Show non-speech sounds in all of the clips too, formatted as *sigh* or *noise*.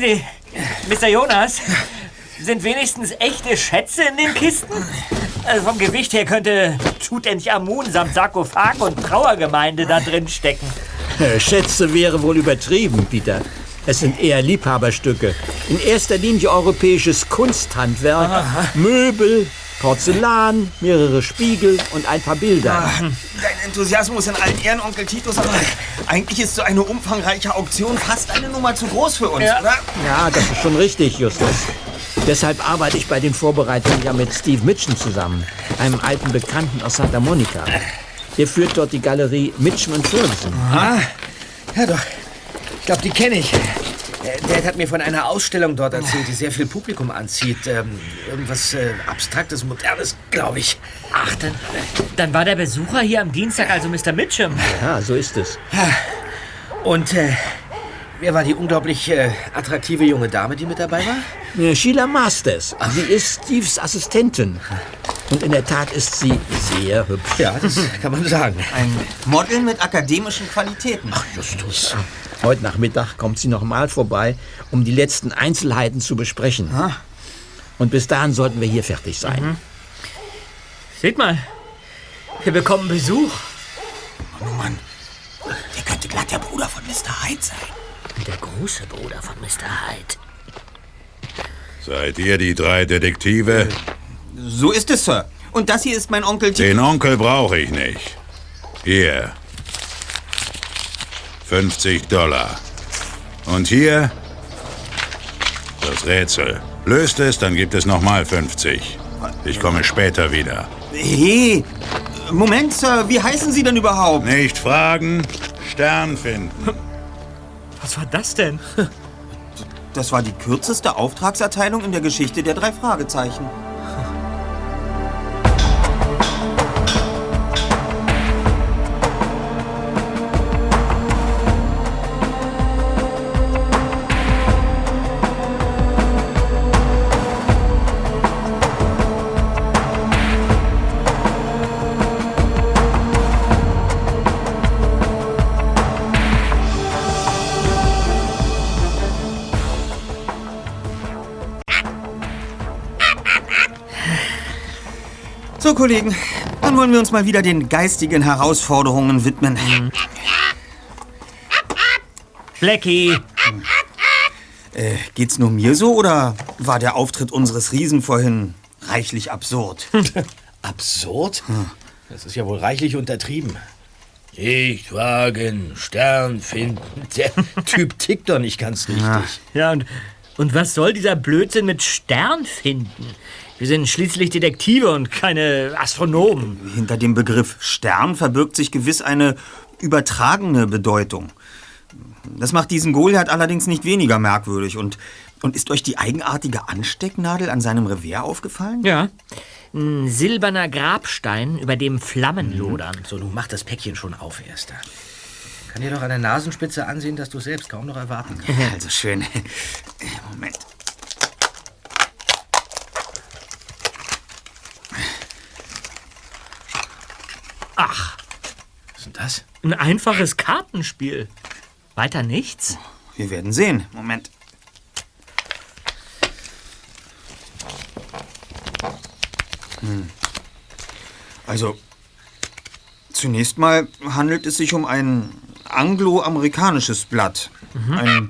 Sagen Sie, Mr. Jonas, sind wenigstens echte Schätze in den Kisten? Also vom Gewicht her könnte Tutanchamun samt Sarkophag und Trauergemeinde da drin stecken. Äh, Schätze wäre wohl übertrieben, Peter. Es sind eher Liebhaberstücke. In erster Linie europäisches Kunsthandwerk, Möbel, Porzellan, mehrere Spiegel und ein paar Bilder. Dein Enthusiasmus in allen Ehren, Onkel Titus, aber eigentlich ist so eine umfangreiche Auktion fast eine Nummer zu groß für uns, oder? Ja, das ist schon richtig, Justus. Deshalb arbeite ich bei den Vorbereitungen ja mit Steve Mitchen zusammen, einem alten Bekannten aus Santa Monica. Der führt dort die Galerie Mitchen Ferguson. Ah, ja doch. Ich glaube, die kenne ich. Dad hat mir von einer Ausstellung dort erzählt, die sehr viel Publikum anzieht. Ähm, irgendwas äh, Abstraktes, Modernes, glaube ich. Ach, dann, dann war der Besucher hier am Dienstag also Mr. Mitchum. Ja, so ist es. Und äh, wer war die unglaublich äh, attraktive junge Dame, die mit dabei war? Äh, Sheila Masters. Sie ist Steves Assistentin. Und in der Tat ist sie sehr hübsch. Ja, das kann man sagen. Ein Model mit akademischen Qualitäten. Justus. Heute Nachmittag kommt sie noch mal vorbei, um die letzten Einzelheiten zu besprechen. Und bis dahin sollten wir hier fertig sein. Seht mal, wir bekommen Besuch. Oh Mann, der könnte glatt der Bruder von Mr. Hyde sein. Der große Bruder von Mr. Hyde. Seid ihr die drei Detektive? So ist es, Sir. Und das hier ist mein Onkel. Den Onkel brauche ich nicht. Hier. 50 Dollar. Und hier das Rätsel. Löst es, dann gibt es nochmal 50. Ich komme später wieder. Hey, Moment, Sir, wie heißen Sie denn überhaupt? Nicht fragen, Stern finden. Was war das denn? Das war die kürzeste Auftragserteilung in der Geschichte der drei Fragezeichen. Kollegen, dann wollen wir uns mal wieder den geistigen Herausforderungen widmen. Blackie, Äh, geht's nur mir so oder war der Auftritt unseres Riesen vorhin reichlich absurd? *laughs* Absurd? Das ist ja wohl reichlich untertrieben. Nicht wagen, Stern finden. *laughs* Der Typ tickt doch nicht ganz richtig. Ja, und, und was soll dieser Blödsinn mit Stern finden? Wir sind schließlich Detektive und keine Astronomen. Hinter dem Begriff Stern verbirgt sich gewiss eine übertragene Bedeutung. Das macht diesen Goliath allerdings nicht weniger merkwürdig. Und, und ist euch die eigenartige Anstecknadel an seinem Revier aufgefallen? Ja. Ein silberner Grabstein, über dem Flammen lodern. So, nun mach das Päckchen schon auf, Erster. Kann dir doch an der Nasenspitze ansehen, dass du es selbst kaum noch erwarten *laughs* kannst. Also schön. Moment. Ach, Was ist denn das? ein einfaches Kartenspiel. Weiter nichts? Wir werden sehen. Moment. Hm. Also, zunächst mal handelt es sich um ein angloamerikanisches Blatt. Ein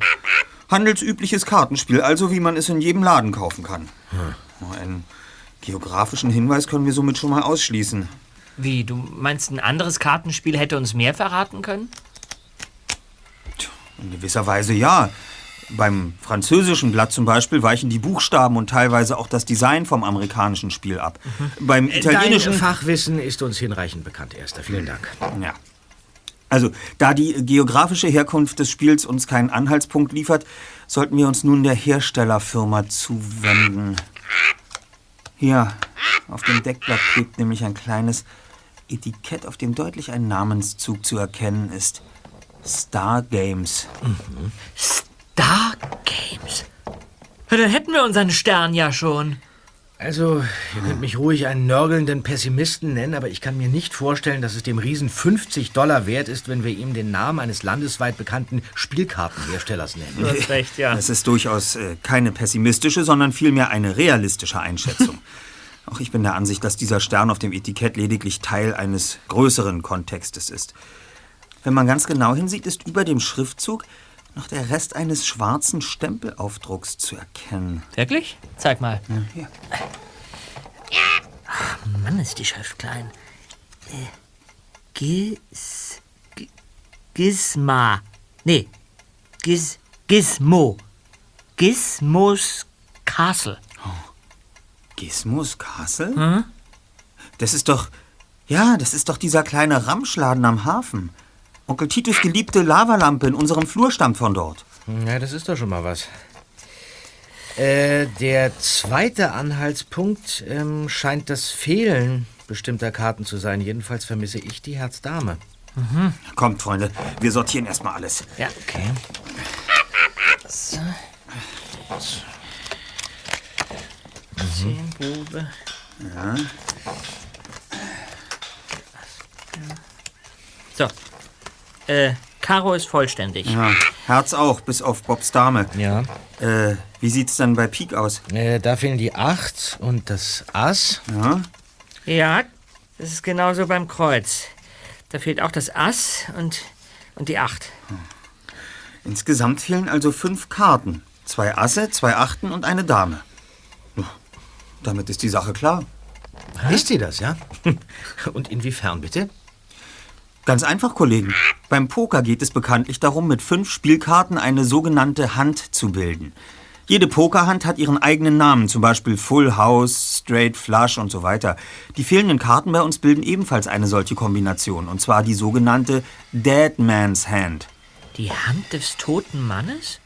handelsübliches Kartenspiel, also wie man es in jedem Laden kaufen kann. Einen geografischen Hinweis können wir somit schon mal ausschließen. Wie, du meinst, ein anderes Kartenspiel hätte uns mehr verraten können? In gewisser Weise ja. Beim französischen Blatt zum Beispiel weichen die Buchstaben und teilweise auch das Design vom amerikanischen Spiel ab. Beim Dein italienischen. Fachwissen ist uns hinreichend bekannt, Erster. Vielen Dank. Ja. Also, da die geografische Herkunft des Spiels uns keinen Anhaltspunkt liefert, sollten wir uns nun der Herstellerfirma zuwenden. Hier, auf dem Deckblatt klebt nämlich ein kleines Etikett, auf dem deutlich ein Namenszug zu erkennen ist. Star Games. Star Games. Dann hätten wir unseren Stern ja schon. Also, ihr könnt mich ruhig einen nörgelnden Pessimisten nennen, aber ich kann mir nicht vorstellen, dass es dem Riesen 50 Dollar wert ist, wenn wir ihm den Namen eines landesweit bekannten Spielkartenherstellers nennen. Du hast recht, ja. Das ist durchaus äh, keine pessimistische, sondern vielmehr eine realistische Einschätzung. *laughs* Auch ich bin der Ansicht, dass dieser Stern auf dem Etikett lediglich Teil eines größeren Kontextes ist. Wenn man ganz genau hinsieht, ist über dem Schriftzug noch der Rest eines schwarzen Stempelaufdrucks zu erkennen. Wirklich? Zeig mal. hier. Ach, Mann, ist die Schrift klein. Äh, Gis... Gisma. Nee. Gis... Gizmo. Gizmos Castle. Gizmos Castle? Das ist doch. Ja, das ist doch dieser kleine Ramschladen am Hafen. Onkel Titus geliebte Lavalampe in unserem Flur stammt von dort. Ja, das ist doch schon mal was. Äh, der zweite Anhaltspunkt ähm, scheint das Fehlen bestimmter Karten zu sein. Jedenfalls vermisse ich die Herzdame. Kommt, Freunde, wir sortieren erstmal alles. Ja. Okay. Zehn Bube. So. Äh, Karo ist vollständig. Ja, Herz auch, bis auf Bobs Dame. Ja. Äh, wie sieht's dann bei Pik aus? Äh, da fehlen die Acht und das Ass. Ja, Ja, das ist genauso beim Kreuz. Da fehlt auch das Ass und, und die Acht. insgesamt fehlen also fünf Karten. Zwei Asse, zwei Achten und eine Dame. Damit ist die Sache klar. Ist sie das, ja? *laughs* Und inwiefern bitte? Ganz einfach, Kollegen. Beim Poker geht es bekanntlich darum, mit fünf Spielkarten eine sogenannte Hand zu bilden. Jede Pokerhand hat ihren eigenen Namen, zum Beispiel Full House, Straight Flush und so weiter. Die fehlenden Karten bei uns bilden ebenfalls eine solche Kombination, und zwar die sogenannte Dead Man's Hand. Die Hand des toten Mannes?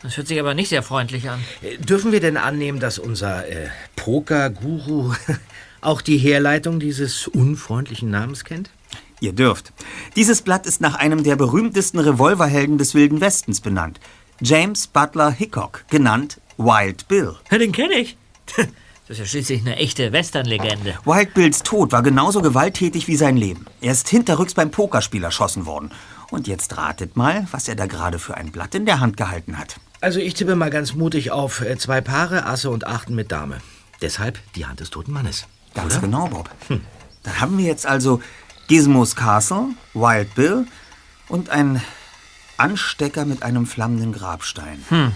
Das hört sich aber nicht sehr freundlich an. Äh, Dürfen wir denn annehmen, dass unser äh, Poker-Guru *laughs* auch die Herleitung dieses unfreundlichen Namens kennt? Ihr dürft. Dieses Blatt ist nach einem der berühmtesten Revolverhelden des Wilden Westens benannt. James Butler Hickok, genannt Wild Bill. Ja, den kenne ich. *laughs* Das ist ja schließlich eine echte Western-Legende. Wild Bills Tod war genauso gewalttätig wie sein Leben. Er ist hinterrücks beim Pokerspiel erschossen worden. Und jetzt ratet mal, was er da gerade für ein Blatt in der Hand gehalten hat. Also ich tippe mal ganz mutig auf äh, zwei Paare, Asse und Achten mit Dame. Deshalb die Hand des toten Mannes. Ganz oder? genau, Bob. Dann haben wir jetzt also Gizmos Castle, Wild Bill und ein Anstecker mit einem flammenden Grabstein. Hm.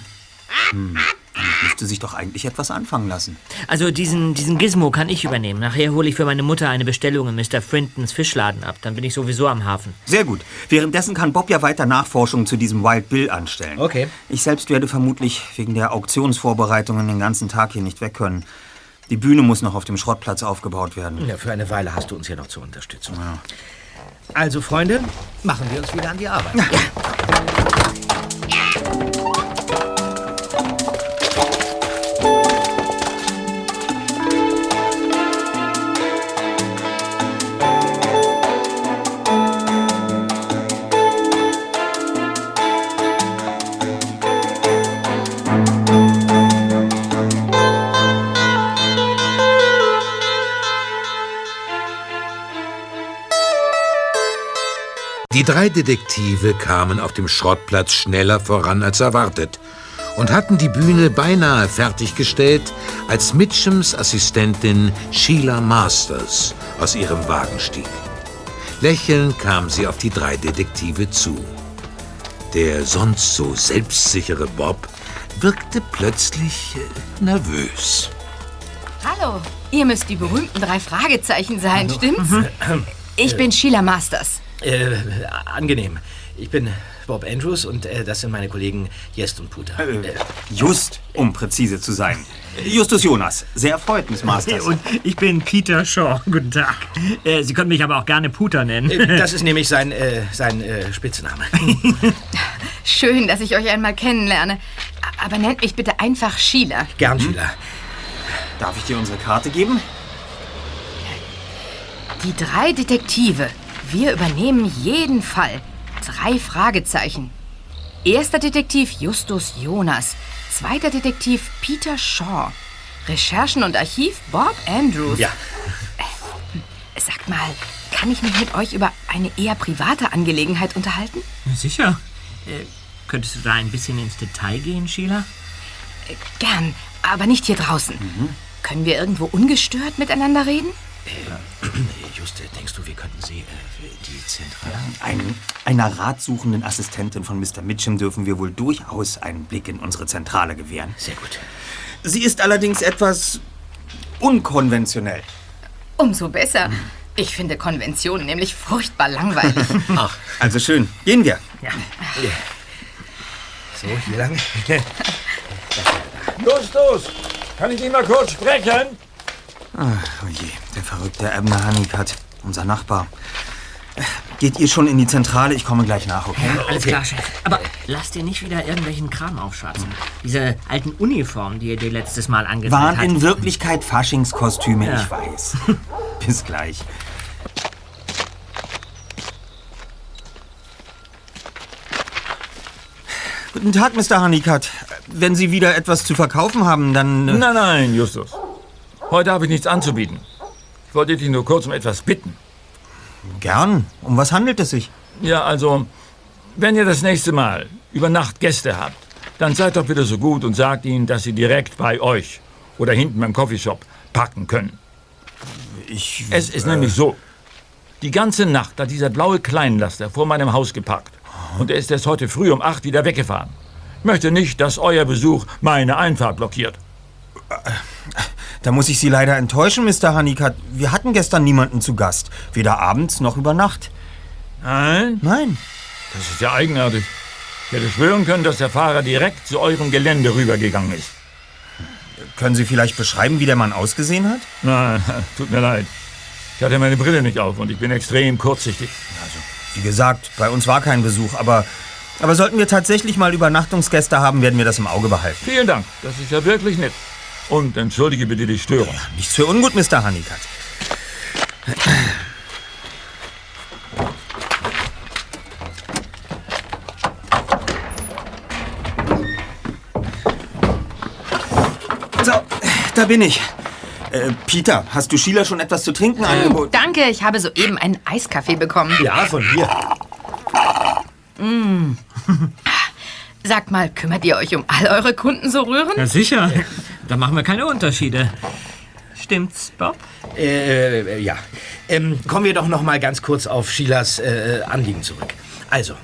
Damit müsste sich doch eigentlich etwas anfangen lassen. Also diesen, diesen Gizmo kann ich übernehmen. Nachher hole ich für meine Mutter eine Bestellung in Mr. Frintons Fischladen ab. Dann bin ich sowieso am Hafen. Sehr gut. Währenddessen kann Bob ja weiter Nachforschungen zu diesem Wild Bill anstellen. Okay. Ich selbst werde vermutlich wegen der Auktionsvorbereitungen den ganzen Tag hier nicht weg können. Die Bühne muss noch auf dem Schrottplatz aufgebaut werden. Ja, für eine Weile hast du uns ja noch zur Unterstützung. Also, Freunde, machen wir uns wieder an die Arbeit. Die drei Detektive kamen auf dem Schrottplatz schneller voran als erwartet und hatten die Bühne beinahe fertiggestellt, als Mitchums Assistentin Sheila Masters aus ihrem Wagen stieg. Lächelnd kam sie auf die drei Detektive zu. Der sonst so selbstsichere Bob wirkte plötzlich äh, nervös. Hallo, ihr müsst die berühmten drei Fragezeichen sein, stimmt's? Ich bin Sheila Masters. Äh, angenehm. Ich bin Bob Andrews und äh, das sind meine Kollegen Jest und Puter. Äh, Just, um präzise zu sein. Justus Jonas. Sehr erfreut, Miss Masters. Und ich bin Peter Shaw. Guten Tag. Äh, Sie können mich aber auch gerne Puter nennen. äh, das ist nämlich sein, äh, sein äh, Spitzname. *laughs* Schön, dass ich euch einmal kennenlerne. Aber nennt mich bitte einfach Sheila. Gern, Sheila. Darf ich dir unsere Karte geben? Die drei Detektive. Wir übernehmen jeden Fall. Drei Fragezeichen. Erster Detektiv Justus Jonas. Zweiter Detektiv Peter Shaw. Recherchen und Archiv Bob Andrews. Ja. Sagt mal, kann ich mich mit euch über eine eher private Angelegenheit unterhalten? Sicher. Äh, könntest du da ein bisschen ins Detail gehen, Sheila? Gern, aber nicht hier draußen. Können wir irgendwo ungestört miteinander reden? *clears throat* Juste, denkst du, wir könnten sie, äh, die Zentrale... Ein, einer ratsuchenden Assistentin von Mr. Mitchum dürfen wir wohl durchaus einen Blick in unsere Zentrale gewähren. Sehr gut. Sie ist allerdings etwas unkonventionell. Umso besser. Ich finde Konventionen nämlich furchtbar langweilig. *laughs* Ach, Also schön. Gehen wir. so, hier lang. Justus, kann ich dich mal kurz sprechen? Oh je, der verrückte Abner Honeycutt, unser Nachbar. Geht ihr schon in die Zentrale? Ich komme gleich nach, okay? Alles klar, Chef. Aber lass dir nicht wieder irgendwelchen Kram aufschwatzen. Diese alten Uniformen, die ihr dir letztes Mal angezeigt Waren hat. in Wirklichkeit Faschingskostüme, Ja. ich weiß. *laughs* Bis gleich. Guten Tag, Mr. Honeycutt. Wenn Sie wieder etwas zu verkaufen haben, dann... äh, Nein, nein, Justus. Heute habe ich nichts anzubieten. Ich wollte dich nur kurz um etwas bitten. Gern. Um was handelt es sich? Ja, also, wenn ihr das nächste Mal über Nacht Gäste habt, dann seid doch bitte so gut und sagt ihnen, dass sie direkt bei euch oder hinten beim Coffeeshop parken können. Ich... Es ist nämlich so. Die ganze Nacht hat dieser blaue Kleinlaster vor meinem Haus geparkt. Und er ist erst heute früh um acht wieder weggefahren. Ich möchte nicht, dass euer Besuch meine Einfahrt blockiert. Da muss ich Sie leider enttäuschen, Mr. Honeycutt. Wir hatten gestern niemanden zu Gast. Weder abends noch über Nacht. Nein? Nein. Das ist ja eigenartig. Ich hätte schwören können, dass der Fahrer direkt zu eurem Gelände rübergegangen ist. Können Sie vielleicht beschreiben, wie der Mann ausgesehen hat? Nein, *laughs* tut mir leid. Ich hatte meine Brille nicht auf und ich bin extrem kurzsichtig. Wie gesagt, bei uns war kein Besuch, aber, aber sollten wir tatsächlich mal Übernachtungsgäste haben, werden wir das im Auge behalten. Vielen Dank, das ist ja wirklich nett. Und entschuldige bitte die Störung. Nichts für ungut, Mr. Honeycutt. So, da bin ich. Äh, Peter, hast du Sheila schon etwas zu trinken angeboten? Danke, ich habe soeben einen Eiskaffee bekommen. Ja, von mir. *laughs* Sagt mal, kümmert ihr euch um all eure Kunden so rühren? Ja, sicher. Da machen wir keine Unterschiede. Stimmt's, Bob? Äh, äh, ja. Ähm, kommen wir doch noch mal ganz kurz auf Sheilas äh, Anliegen zurück. Also,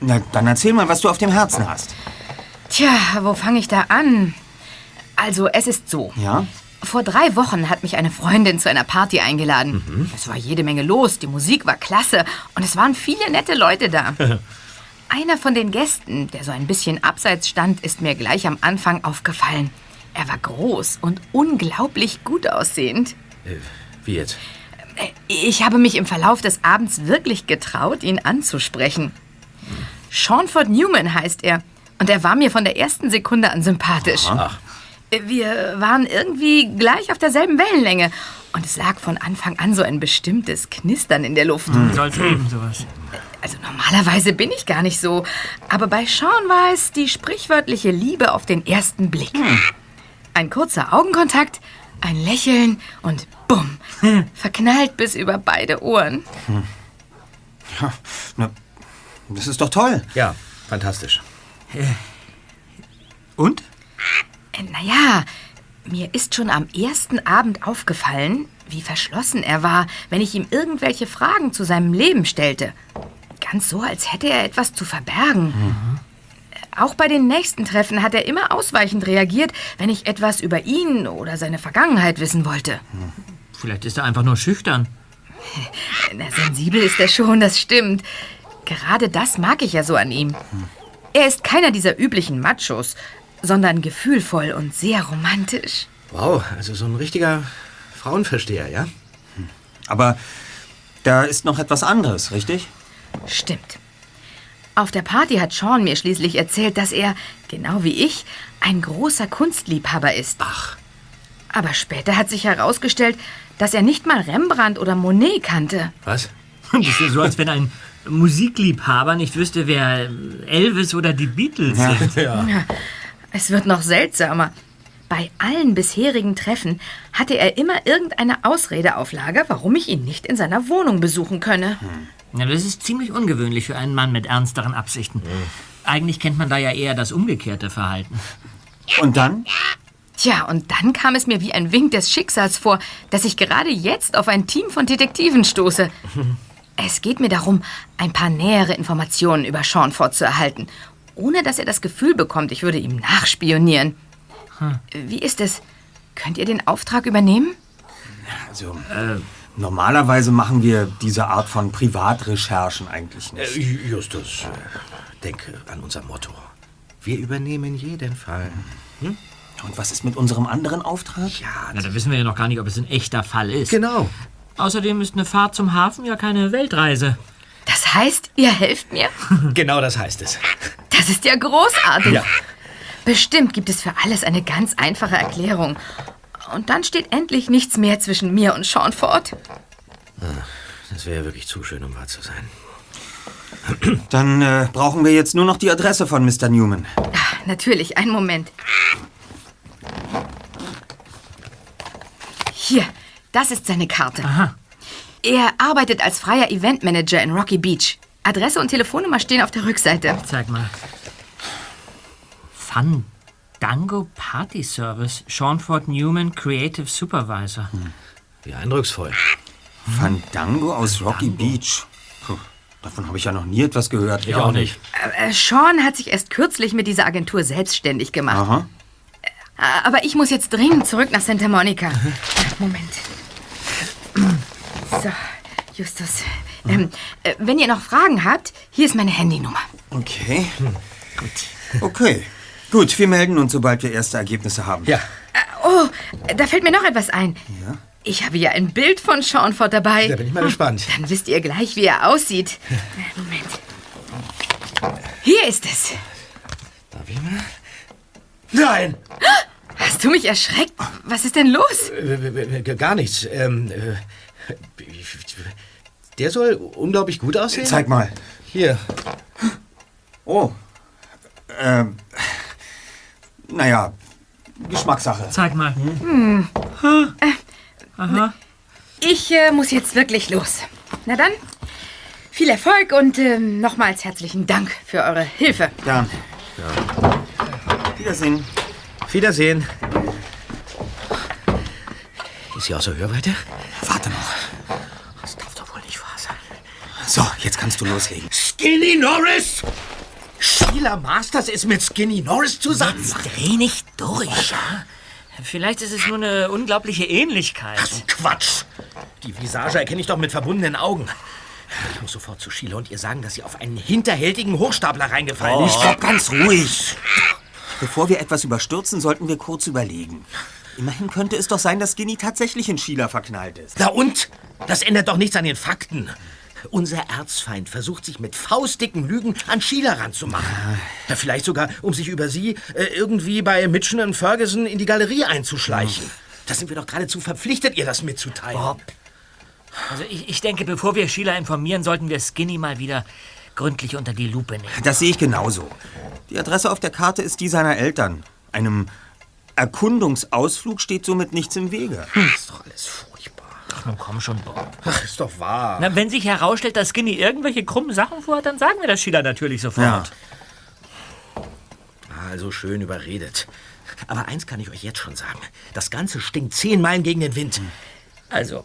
Na, dann erzähl mal, was du auf dem Herzen hast. Tja, wo fange ich da an? Also, es ist so. Ja? Vor drei Wochen hat mich eine Freundin zu einer Party eingeladen. Es war jede Menge los, die Musik war klasse und es waren viele nette Leute da. *laughs* Einer von den Gästen, der so ein bisschen abseits stand, ist mir gleich am Anfang aufgefallen. Er war groß und unglaublich gut aussehend. äh, wie jetzt? Ich habe mich im Verlauf des Abends wirklich getraut, ihn anzusprechen. Seanford Newman heißt er. Und er war mir von der ersten Sekunde an sympathisch. Ach. Wir waren irgendwie gleich auf derselben Wellenlänge. Und es lag von Anfang an so ein bestimmtes Knistern in der Luft. Soll's geben, sowas. Also normalerweise bin ich gar nicht so. Aber bei Sean war es die sprichwörtliche Liebe auf den ersten Blick. Ein kurzer Augenkontakt, ein Lächeln und bumm, verknallt bis über beide Ohren. Na, das ist doch toll. Ja, fantastisch. Und? Äh, Naja, mir ist schon am ersten Abend aufgefallen, wie verschlossen er war, wenn ich ihm irgendwelche Fragen zu seinem Leben stellte. Ganz so, als hätte er etwas zu verbergen. Äh, Auch bei den nächsten Treffen hat er immer ausweichend reagiert, wenn ich etwas über ihn oder seine Vergangenheit wissen wollte. Vielleicht ist er einfach nur schüchtern. *laughs* Na, sensibel ist er schon, das stimmt. Gerade das mag ich ja so an ihm. Er ist keiner dieser üblichen Machos, sondern gefühlvoll und sehr romantisch. Wow, also so ein richtiger Frauenversteher, ja? Aber da ist noch etwas anderes, richtig? Stimmt. Auf der Party hat Sean mir schließlich erzählt, dass er, genau wie ich, ein großer Kunstliebhaber ist. Ach. Aber später hat sich herausgestellt, dass er nicht mal Rembrandt oder Monet kannte. Was? *laughs* Das ist ja so, als wenn ein Musikliebhaber nicht wüsste, wer Elvis oder die Beatles sind. *laughs* Ja. Es wird noch seltsamer. Bei allen bisherigen Treffen hatte er immer irgendeine Ausrede auf Lager, warum ich ihn nicht in seiner Wohnung besuchen könne. Ja, das ist ziemlich ungewöhnlich für einen Mann mit ernsteren Absichten. Eigentlich kennt man da ja eher das umgekehrte Verhalten. Und dann? Tja, und dann kam es mir wie ein Wink des Schicksals vor, dass ich gerade jetzt auf ein Team von Detektiven stoße. *laughs* Es geht mir darum, ein paar nähere Informationen über Seanford zu erhalten, ohne dass er das Gefühl bekommt, ich würde ihm nachspionieren. Wie ist es? Könnt ihr den Auftrag übernehmen? Also, äh, normalerweise machen wir diese Art von Privatrecherchen eigentlich nicht. Äh, Justus, äh, denke an unser Motto. Wir übernehmen jeden Fall. Und was ist mit unserem anderen Auftrag? Ja, Na, da wissen wir ja noch gar nicht, ob es ein echter Fall ist. genau. Außerdem ist eine Fahrt zum Hafen ja keine Weltreise. Das heißt, ihr helft mir? *laughs* Genau das heißt es. Das ist ja großartig. Ja. Bestimmt gibt es für alles eine ganz einfache Erklärung. Und dann steht endlich nichts mehr zwischen mir und Seanford. Das wäre wirklich zu schön, um wahr zu sein. Dann äh, brauchen wir jetzt nur noch die Adresse von Mr. Newman. Ah, natürlich, einen Moment. Hier, das ist seine Karte. Aha. Er arbeitet als freier Eventmanager in Rocky Beach. Adresse und Telefonnummer stehen auf der Rückseite. Zeig mal. Fandango Party Service. Seanford Newman, Creative Supervisor. Wie eindrucksvoll. Fandango aus Rocky Beach. Puh, davon habe ich ja noch nie etwas gehört. Ich auch nicht. Äh, Sean hat sich erst kürzlich mit dieser Agentur selbstständig gemacht. Aha. Äh, Aber ich muss jetzt dringend zurück nach Santa Monica. Äh, Moment. So, Justus. Ähm, äh, wenn ihr noch Fragen habt, hier ist meine Handynummer. Okay. Gut. Okay. Gut, wir melden uns, sobald wir erste Ergebnisse haben. Ja, Oh, da fällt mir noch etwas ein. Ja? Ich habe ja ein Bild von Seanford dabei. da bin ich mal gespannt. Dann wisst ihr gleich, wie er aussieht. Äh, Moment. Hier ist es. Darf ich mal? Nein! Hast du mich erschreckt? Was ist denn los? Äh, äh, Gar nichts. Ähm, äh, der soll unglaublich gut aussehen. Zeig mal. Hier. Oh. Ähm. Naja, Geschmackssache. Zeig mal. Ich äh, muss jetzt wirklich los. Na dann, viel Erfolg und ähm, nochmals herzlichen Dank für eure Hilfe. Gern. Wiedersehen. Wiedersehen. Ist sie außer Hörweite? Warte noch. Das darf doch wohl nicht wahr sein. So, jetzt kannst du loslegen. Skinny Norris! Sheila Masters ist mit Skinny Norris zusammen. Dreh nicht durch. Ja? Vielleicht ist es nur eine unglaubliche Ähnlichkeit. Quatsch! Die Visage erkenne ich doch mit verbundenen Augen. Ich muss sofort zu Sheila und ihr sagen, dass sie auf einen hinterhältigen Hochstapler reingefallen ist. Stopp, ganz ruhig. Bevor wir etwas überstürzen, sollten wir kurz überlegen. Immerhin könnte es doch sein, dass Skinny tatsächlich in Sheila verknallt ist. Na und? Das ändert doch nichts an den Fakten. Unser Erzfeind versucht sich mit faustdicken Lügen an Sheila ranzumachen. Ja, vielleicht sogar, um sich über sie äh, irgendwie bei Mitchen und Ferguson in die Galerie einzuschleichen. Da sind wir doch geradezu verpflichtet, ihr das mitzuteilen. Bob. Also ich, ich denke, bevor wir Sheila informieren, sollten wir Skinny mal wieder gründlich unter die Lupe nehmen. Das sehe ich genauso. Die Adresse auf der Karte ist die seiner Eltern. Einem Erkundungsausflug steht somit nichts im Wege. ist doch alles furchtbar. Ach, nun komm schon, Bob. Ach, ist doch wahr. Na, wenn sich herausstellt, dass Skinny irgendwelche krummen Sachen vorhat, dann sagen wir das Sheila natürlich sofort. Also schön überredet. Aber eins kann ich euch jetzt schon sagen. Das Ganze stinkt zehn Meilen gegen den Wind. Also,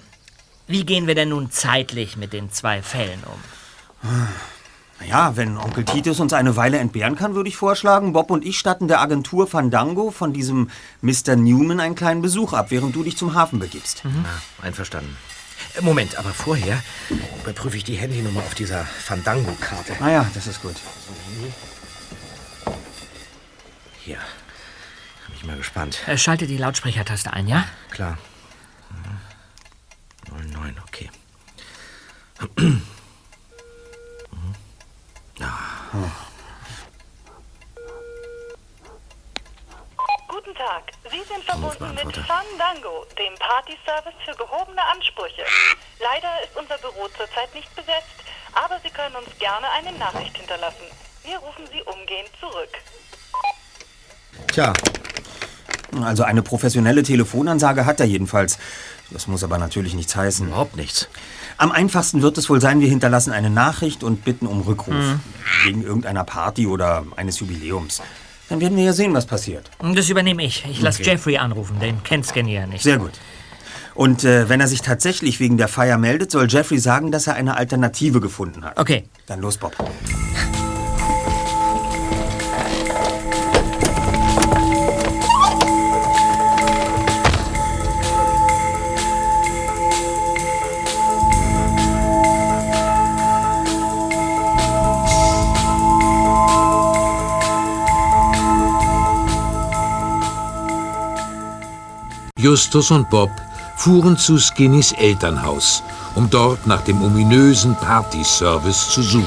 wie gehen wir denn nun zeitlich mit den zwei Fällen um? Naja, wenn Onkel Titus uns eine Weile entbehren kann, würde ich vorschlagen, Bob und ich statten der Agentur Fandango von diesem Mr. Newman einen kleinen Besuch ab, während du dich zum Hafen begibst. Na, einverstanden. Äh, Moment, aber vorher überprüfe ich die Handynummer auf dieser Fandango-Karte. Ah ja, das ist gut. Hier. Bin ich mal gespannt. Äh, Schalte die Lautsprechertaste ein, ja? Klar. Mhm. 09, okay. *clears throat* Guten Tag. Sie sind verbunden mit. Fandango, dem Party-Service für gehobene Ansprüche. Leider ist unser Büro zurzeit nicht besetzt, aber Sie können uns gerne eine Nachricht hinterlassen. Wir rufen Sie umgehend zurück. Tja, Also eine professionelle Telefonansage hat er jedenfalls. Das muss aber natürlich nichts heißen. Überhaupt nichts. Am einfachsten wird es wohl sein, wir hinterlassen eine Nachricht und bitten um Rückruf. Mhm. Wegen irgendeiner Party oder eines Jubiläums. Dann werden wir ja sehen, was passiert. Das übernehme ich. Ich lasse Okay. Jeffrey anrufen, den kennt Skinny ja nicht. Sehr gut. Und äh, wenn er sich tatsächlich wegen der Feier meldet, soll Jeffrey sagen, dass er eine Alternative gefunden hat. Okay. Dann los, Bob. Justus und Bob fuhren zu Skinnys Elternhaus, um dort nach dem ominösen Partyservice zu suchen.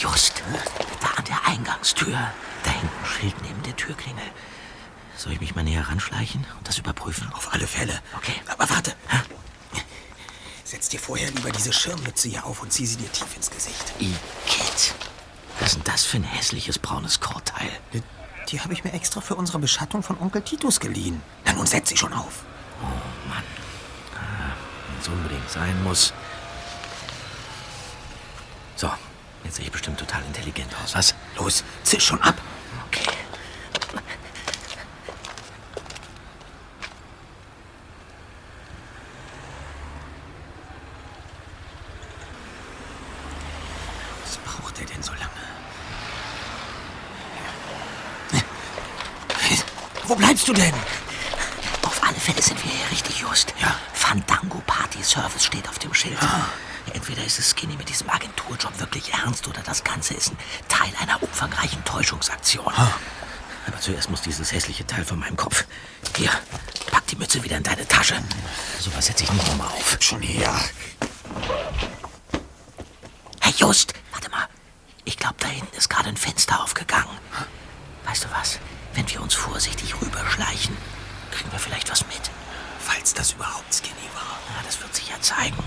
Just, da an der Eingangstür. Da hängt ein Schild neben der Türklingel. Soll ich mich mal näher ranschleichen und das überprüfen? Auf alle Fälle. Okay. Aber warte. Setz dir vorher lieber diese Schirmmütze hier auf und zieh sie dir tief ins Gesicht. Igitt. Was ist denn das für ein hässliches braunes Kortteil? Die, die habe ich mir extra für unsere Beschattung von Onkel Titus geliehen. Na nun setz sie schon auf. Oh Mann. Wenn es unbedingt sein muss. So, jetzt sehe ich bestimmt total intelligent aus. Was? Los, zisch schon ab. Okay. Was braucht er denn so lange? Wo bleibst du denn? Auf alle Fälle sind wir hier richtig, Just. Ja. Fandango Party Service steht auf dem Schild. Entweder ist es Skinny mit diesem Agenturjob wirklich ernst oder das Ganze ist ein Teil einer umfangreichen Täuschungsaktion. Aber zuerst muss dieses hässliche Teil von meinem Kopf. Hier, pack die Mütze wieder in deine Tasche. Sowas setze ich nicht nochmal auf. Schon her. Hey, Just, warte mal. Ich glaube, da hinten ist gerade ein Fenster aufgegangen. Weißt du was? Wenn wir uns vorsichtig rüberschleichen, kriegen wir vielleicht was mit. Falls das überhaupt Skinny war. Ja, das wird sich ja zeigen.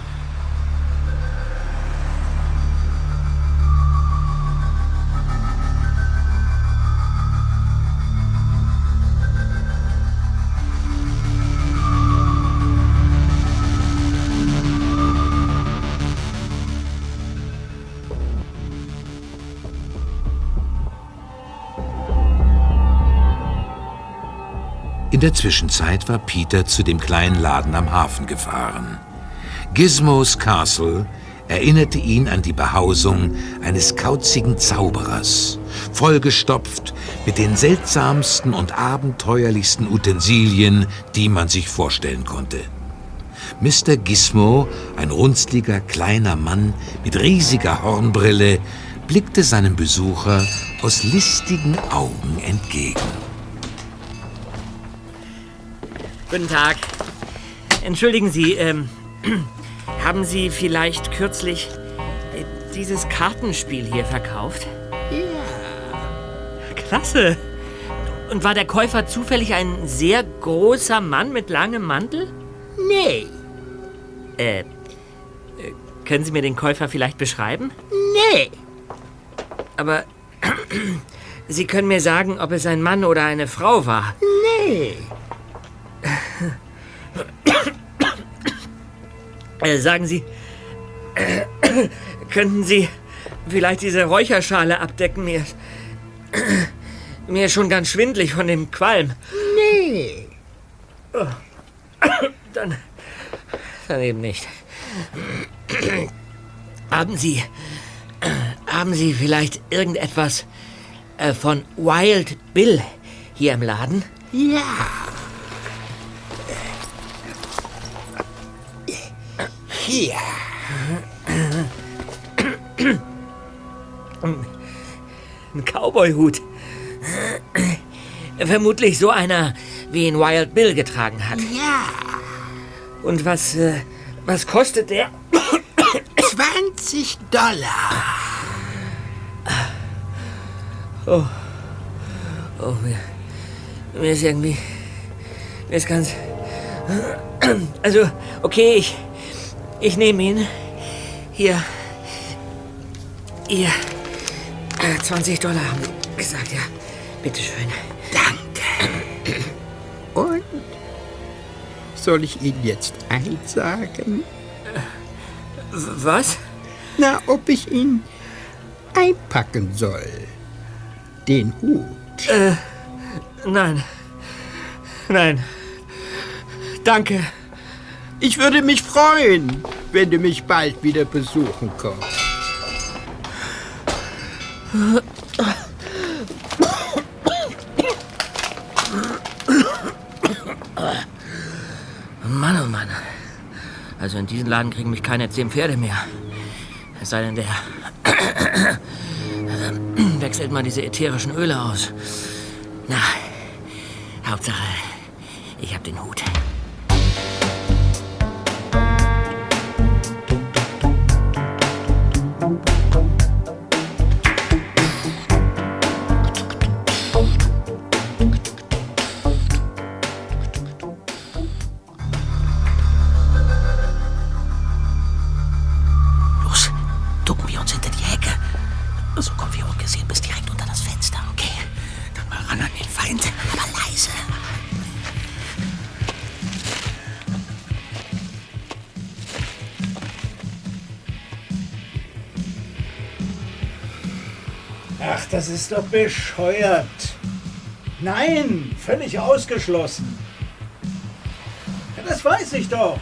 In der Zwischenzeit war Peter zu dem kleinen Laden am Hafen gefahren. Gizmos Castle erinnerte ihn an die Behausung eines kauzigen Zauberers, vollgestopft mit den seltsamsten und abenteuerlichsten Utensilien, die man sich vorstellen konnte. Mr. Gizmo, ein runzliger kleiner Mann mit riesiger Hornbrille, blickte seinem Besucher aus listigen Augen entgegen. Guten Tag. Entschuldigen Sie, ähm, *clears throat* haben Sie vielleicht kürzlich äh, dieses Kartenspiel hier verkauft? Ja. Klasse. Und war der Käufer zufällig ein sehr großer Mann mit langem Mantel? Nee, Äh, äh, können Sie mir den Käufer vielleicht beschreiben? nee. Aber *clears throat* Sie können mir sagen, ob es ein Mann oder eine Frau war. Nee. Äh, sagen Sie, äh, könnten Sie vielleicht diese Räucherschale abdecken? Mir, mir ist schon ganz schwindlig von dem Qualm. Nee. Dann, dann eben nicht. Haben Sie, haben Sie vielleicht irgendetwas äh, von Wild Bill hier im Laden? Ja. Hier. Ein Cowboyhut. Vermutlich so einer, wie ihn Wild Bill getragen hat. Ja. Und was, äh, was kostet der? 20 Dollar. Oh. Oh, mir, mir ist irgendwie. Mir ist ganz. Also, okay, ich. Ich nehme ihn. Hier. Äh, 20 Dollar haben Sie gesagt, ja. Bitteschön. Danke. Und soll ich Ihnen jetzt eins sagen? Was? Na, ob ich ihn einpacken soll. Den Hut. Äh, nein. Nein. Danke. Ich würde mich freuen, wenn du mich bald wieder besuchen kommst. Mann, oh Mann. Also in diesen Laden kriegen mich keine zehn Pferde mehr. Es sei denn, der *coughs* wechselt mal diese ätherischen Öle aus. Na, Hauptsache, ich hab den Hut. Ist doch bescheuert. Nein, völlig ausgeschlossen. Ja, das weiß ich doch.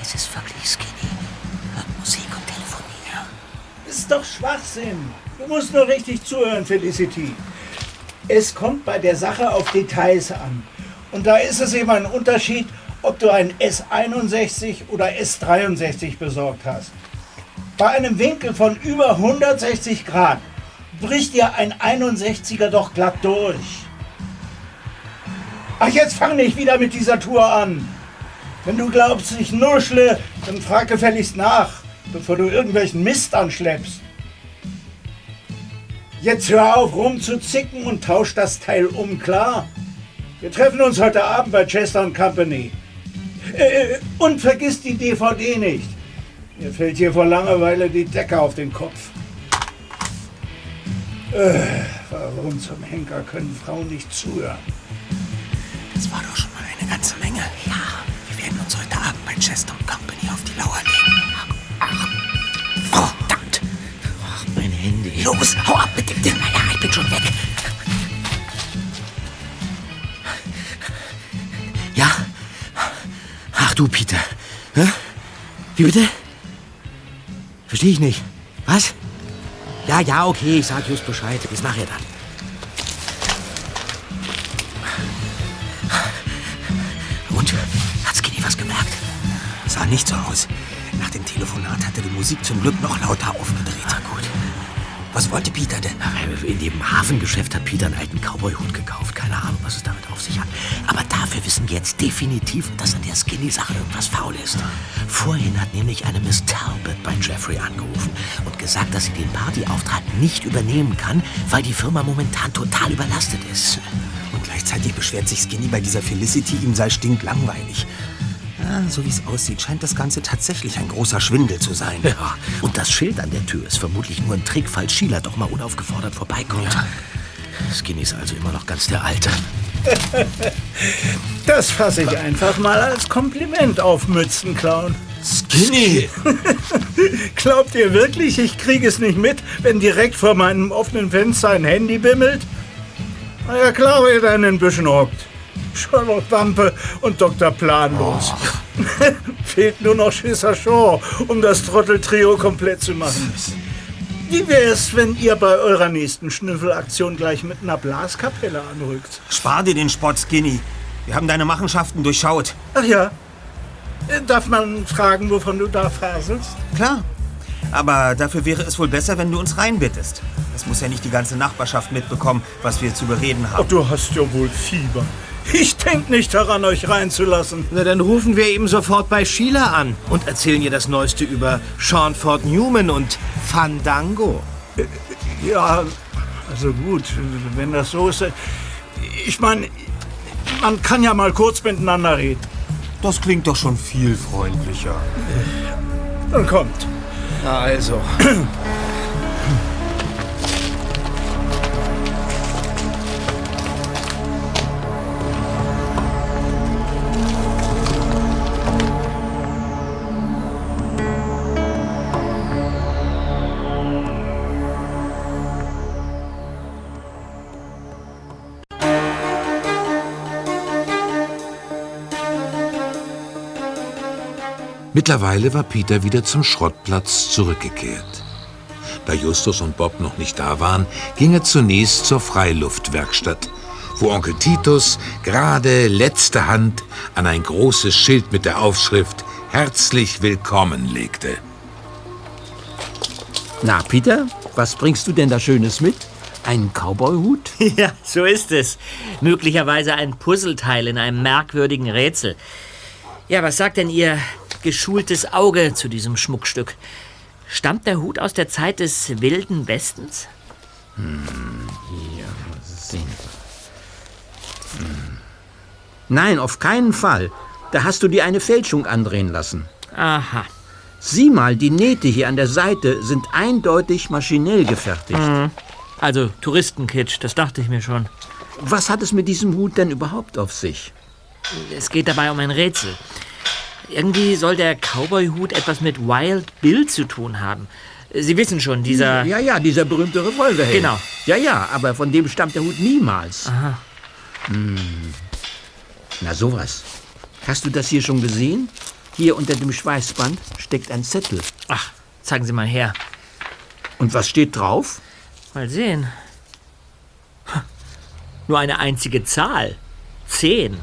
Es ist wirklich skinny. Hört Musik und telefoniert. Ist doch Schwachsinn. Du musst nur richtig zuhören, Felicity. Es kommt bei der Sache auf Details an. Und da ist es eben ein Unterschied, ob du ein S61 oder S63 besorgt hast. Bei einem Winkel von über 160 Grad bricht dir ein 61er doch glatt durch. Ach, jetzt fang nicht wieder mit dieser Tour an. Wenn du glaubst, ich nuschle, dann frag gefälligst nach, bevor du irgendwelchen Mist anschleppst. Jetzt hör auf rumzuzicken und tausch das Teil um, klar? Wir treffen uns heute Abend bei Chester Company. Äh, und vergiss die DVD nicht. Mir fällt hier vor Langeweile die Decke auf den Kopf. Äh, warum zum Henker können Frauen nicht zuhören? Das war doch schon mal eine ganze Menge. Ja, wir werden uns heute Abend bei Chester Company auf die Lauer legen. Ach, verdammt. Ach, mein Handy. Los, hau ab mit dem Ding. Ja, ich bin schon weg. Ja? Ach du, Peter. Hä? Wie bitte? Verstehe ich nicht. Was? Ja, ja, okay, ich sag just Bescheid. Bis nachher dann. Und? Hat Skinny was gemerkt? Sah nicht so aus. Nach dem Telefonat hat er die Musik zum Glück noch lauter aufgedreht. Na gut. Was wollte Peter denn? In dem Hafengeschäft hat Peter einen alten Cowboy-Hut gekauft. Keine Ahnung, was es damit auf sich hat. Aber dafür wissen wir jetzt definitiv, dass an der Skinny-Sache irgendwas faul ist. Vorhin hat nämlich eine Miss Talbot bei Jeffrey angerufen und gesagt, dass sie den Partyauftrag nicht übernehmen kann, weil die Firma momentan total überlastet ist. Und gleichzeitig beschwert sich Skinny bei dieser Felicity, ihm sei stinklangweilig. Ja, so wie es aussieht, scheint das Ganze tatsächlich ein großer Schwindel zu sein. Ja, und das Schild an der Tür ist vermutlich nur ein Trick, falls Sheila doch mal unaufgefordert vorbeikommt. Skinny ist also immer noch ganz der Alte. *laughs* Das fasse ich einfach mal als Kompliment auf, Mützenclown. Skinny! *laughs* Glaubt ihr wirklich, ich kriege es nicht mit, wenn direkt vor meinem offenen Fenster ein Handy bimmelt? Na ja, klar, wer da in den Büschen hockt. Charlotte Wampe und Dr. Planlos. *laughs* Fehlt nur noch Schisser Shaw, um das Trotteltrio komplett zu machen. Wie wär's, wenn ihr bei eurer nächsten Schnüffelaktion gleich mit einer Blaskapelle anrückt? Spar dir den Spott, Skinny. Wir haben deine Machenschaften durchschaut. Ach ja. Äh, Darf man fragen, wovon du da faselst? Klar. Aber dafür wäre es wohl besser, wenn du uns reinbittest. Es muss ja nicht die ganze Nachbarschaft mitbekommen, was wir zu bereden Ach, haben. du hast ja wohl Fieber. Ich denk nicht daran, euch reinzulassen. Na, dann rufen wir eben sofort bei Sheila an und erzählen ihr das Neueste über Sean Ford Newman und Fandango. Ja, Also gut, wenn das so ist. äh, Ich meine, man kann ja mal kurz miteinander reden. Das klingt doch schon viel freundlicher. Dann kommt. Also. *clears throat* Mittlerweile war Peter wieder zum Schrottplatz zurückgekehrt. Da Justus und Bob noch nicht da waren, ging er zunächst zur Freiluftwerkstatt, wo Onkel Titus gerade letzte Hand an ein großes Schild mit der Aufschrift Herzlich willkommen legte. Na, Peter, was bringst du denn da Schönes mit? Einen Cowboyhut? *laughs* Ja, so ist es. Möglicherweise ein Puzzleteil in einem merkwürdigen Rätsel. Ja, was sagt denn Ihr geschultes Auge zu diesem Schmuckstück? Stammt der Hut aus der Zeit des Wilden Westens? Sehen wir. Hm. Nein, auf keinen Fall. Da hast du dir eine Fälschung andrehen lassen. Aha. Sieh mal, die Nähte hier an der Seite sind eindeutig maschinell gefertigt. Also Touristenkitsch, das dachte ich mir schon. Was hat es mit diesem Hut denn überhaupt auf sich? Es geht dabei um ein Rätsel. Irgendwie soll der Cowboy-Hut etwas mit Wild Bill zu tun haben. Sie wissen schon, dieser... Ja, ja, dieser berühmte Revolverhelm. Genau. Ja, ja, aber von dem stammt der Hut niemals. Aha. Hm. Na sowas. Hast du das hier schon gesehen? Hier unter dem Schweißband steckt ein Zettel. Ach, zeigen Sie mal her. Und was steht drauf? Mal sehen. Nur eine einzige Zahl. Zehn.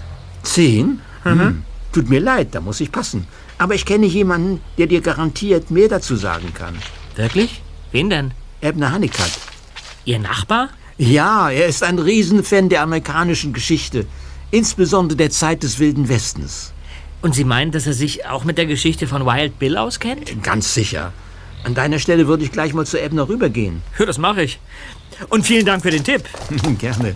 Zehn? Hm. Tut mir leid, da muss ich passen. Aber ich kenne jemanden, der dir garantiert mehr dazu sagen kann. Wirklich? Wen denn? Ebner Honeycutt. Ihr Nachbar? Ja, er ist ein Riesenfan der amerikanischen Geschichte. Insbesondere der Zeit des Wilden Westens. Und Sie meinen, dass er sich auch mit der Geschichte von Wild Bill auskennt? Ganz sicher. An deiner Stelle würde ich gleich mal zu Ebner rübergehen. Ja, das mache ich. Und vielen Dank für den Tipp. *laughs* Gerne.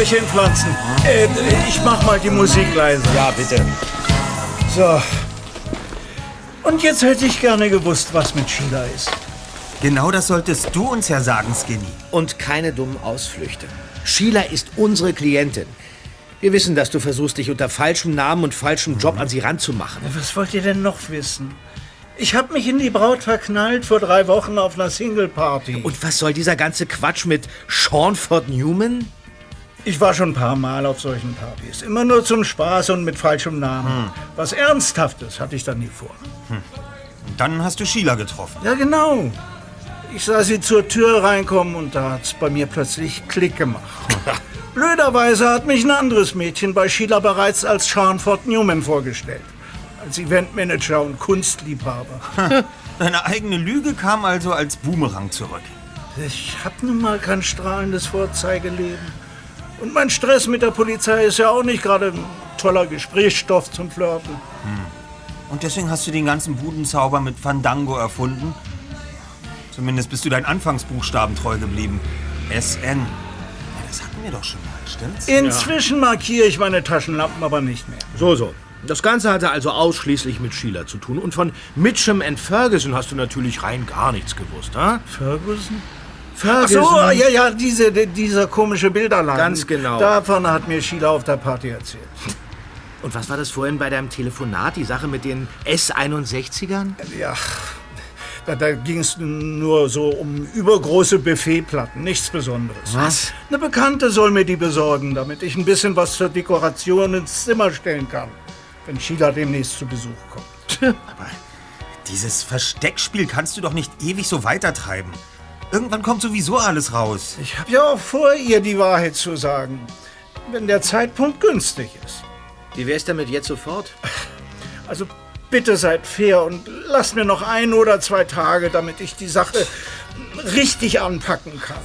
Euch hinpflanzen. Äh, ich mach mal die Musik leise. Ja, bitte. So. Und jetzt hätte ich gerne gewusst, was mit Sheila ist. Genau das solltest du uns ja sagen, Skinny. Und keine dummen Ausflüchte. Sheila ist unsere Klientin. Wir wissen, dass du versuchst, dich unter falschem Namen und falschem Job an sie ranzumachen. Was wollt ihr denn noch wissen? Ich habe mich in die Braut verknallt vor drei Wochen auf einer Single-Party. Und was soll dieser ganze Quatsch mit Seanford Newman? Ich war schon ein paar Mal auf solchen Partys. Immer nur zum Spaß und mit falschem Namen. Was Ernsthaftes hatte ich da nie vor. Und dann hast du Sheila getroffen. Ja, genau. Ich sah sie zur Tür reinkommen und da hat's bei mir plötzlich Klick gemacht. Blöderweise hat mich ein anderes Mädchen bei Sheila bereits als Seanford Newman vorgestellt. Als Eventmanager und Kunstliebhaber. *laughs* Deine eigene Lüge kam also als Boomerang zurück. Ich hab nun mal kein strahlendes Vorzeigeleben. Und mein Stress mit der Polizei ist ja auch nicht gerade ein toller Gesprächsstoff zum Flirten. Und deswegen hast du den ganzen Budenzauber mit Fandango erfunden? Zumindest bist du deinen Anfangsbuchstaben treu geblieben. SN. Ja, das hatten wir doch schon mal, stimmt's? Inzwischen markiere ich meine Taschenlampen aber nicht mehr. So, so. Das Ganze hatte also ausschließlich mit Sheila zu tun. Und von Mitchum and Ferguson hast du natürlich rein gar nichts gewusst, ha? Ferguson? Ach so, ja, ja, diese, dieser komische Bilderladen. Ganz genau. Davon hat mir Sheila auf der Party erzählt. Und was war das vorhin bei deinem Telefonat, die Sache mit den S61ern? Ja, Da, da ging es nur so um übergroße Buffetplatten, nichts Besonderes. Was? Eine Bekannte soll mir die besorgen, damit ich ein bisschen was zur Dekoration ins Zimmer stellen kann, wenn Sheila demnächst zu Besuch kommt. Dieses Versteckspiel kannst du doch nicht ewig so weitertreiben. Irgendwann kommt sowieso alles raus. Ich habe ja auch vor, ihr die Wahrheit zu sagen, wenn der Zeitpunkt günstig ist. Wie wär's damit jetzt sofort? *laughs* Also bitte seid fair und lasst mir noch ein oder zwei Tage, damit ich die Sache richtig anpacken kann.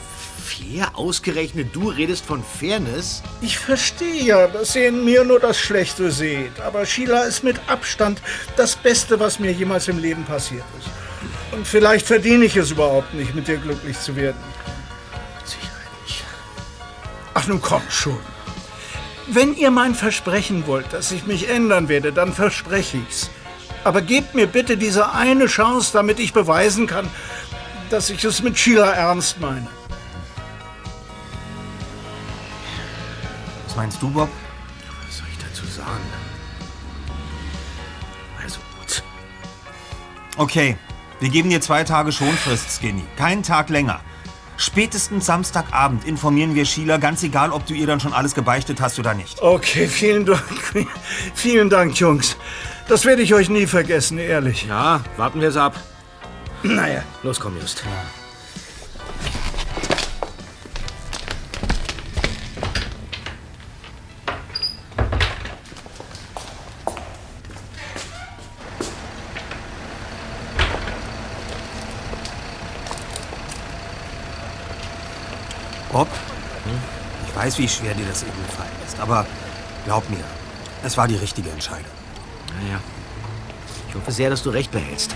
Fair? Ausgerechnet du redest von Fairness? Ich verstehe ja, dass ihr in mir nur das Schlechte seht, aber Sheila ist mit Abstand das Beste, was mir jemals im Leben passiert ist. Und vielleicht verdiene ich es überhaupt nicht, mit dir glücklich zu werden. Ach, nun komm schon. Wenn ihr mein Versprechen wollt, dass ich mich ändern werde, dann verspreche ich's. Aber gebt mir bitte diese eine Chance, damit ich beweisen kann, dass ich es mit Sheila ernst meine. Was meinst du, Bob? Was soll ich dazu sagen? Also gut. Okay, wir geben dir zwei Tage Schonfrist, Skinny. Keinen Tag länger. Spätestens Samstagabend informieren wir Sheila, ganz egal, ob du ihr dann schon alles gebeichtet hast oder nicht. Okay, *laughs* vielen Dank. *laughs* Vielen Dank, Jungs. Das werde ich euch nie vergessen, ehrlich. Ja, warten wir es ab. Naja. Los, komm, Just. Bob, weiß, wie schwer dir das eben gefallen ist, aber glaub mir, es war die richtige Entscheidung. Naja. Ich hoffe sehr, dass du recht behältst.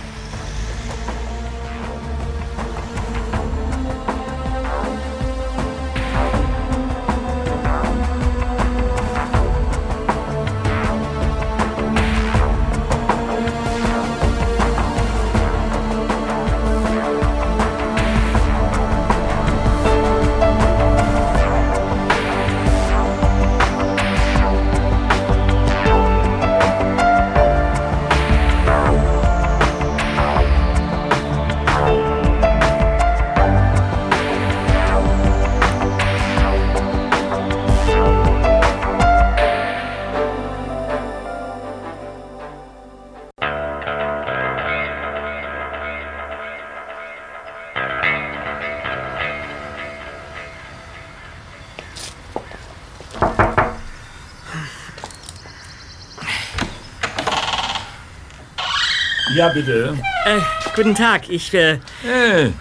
Ja, bitte. Äh, guten Tag, ich, äh, Hey,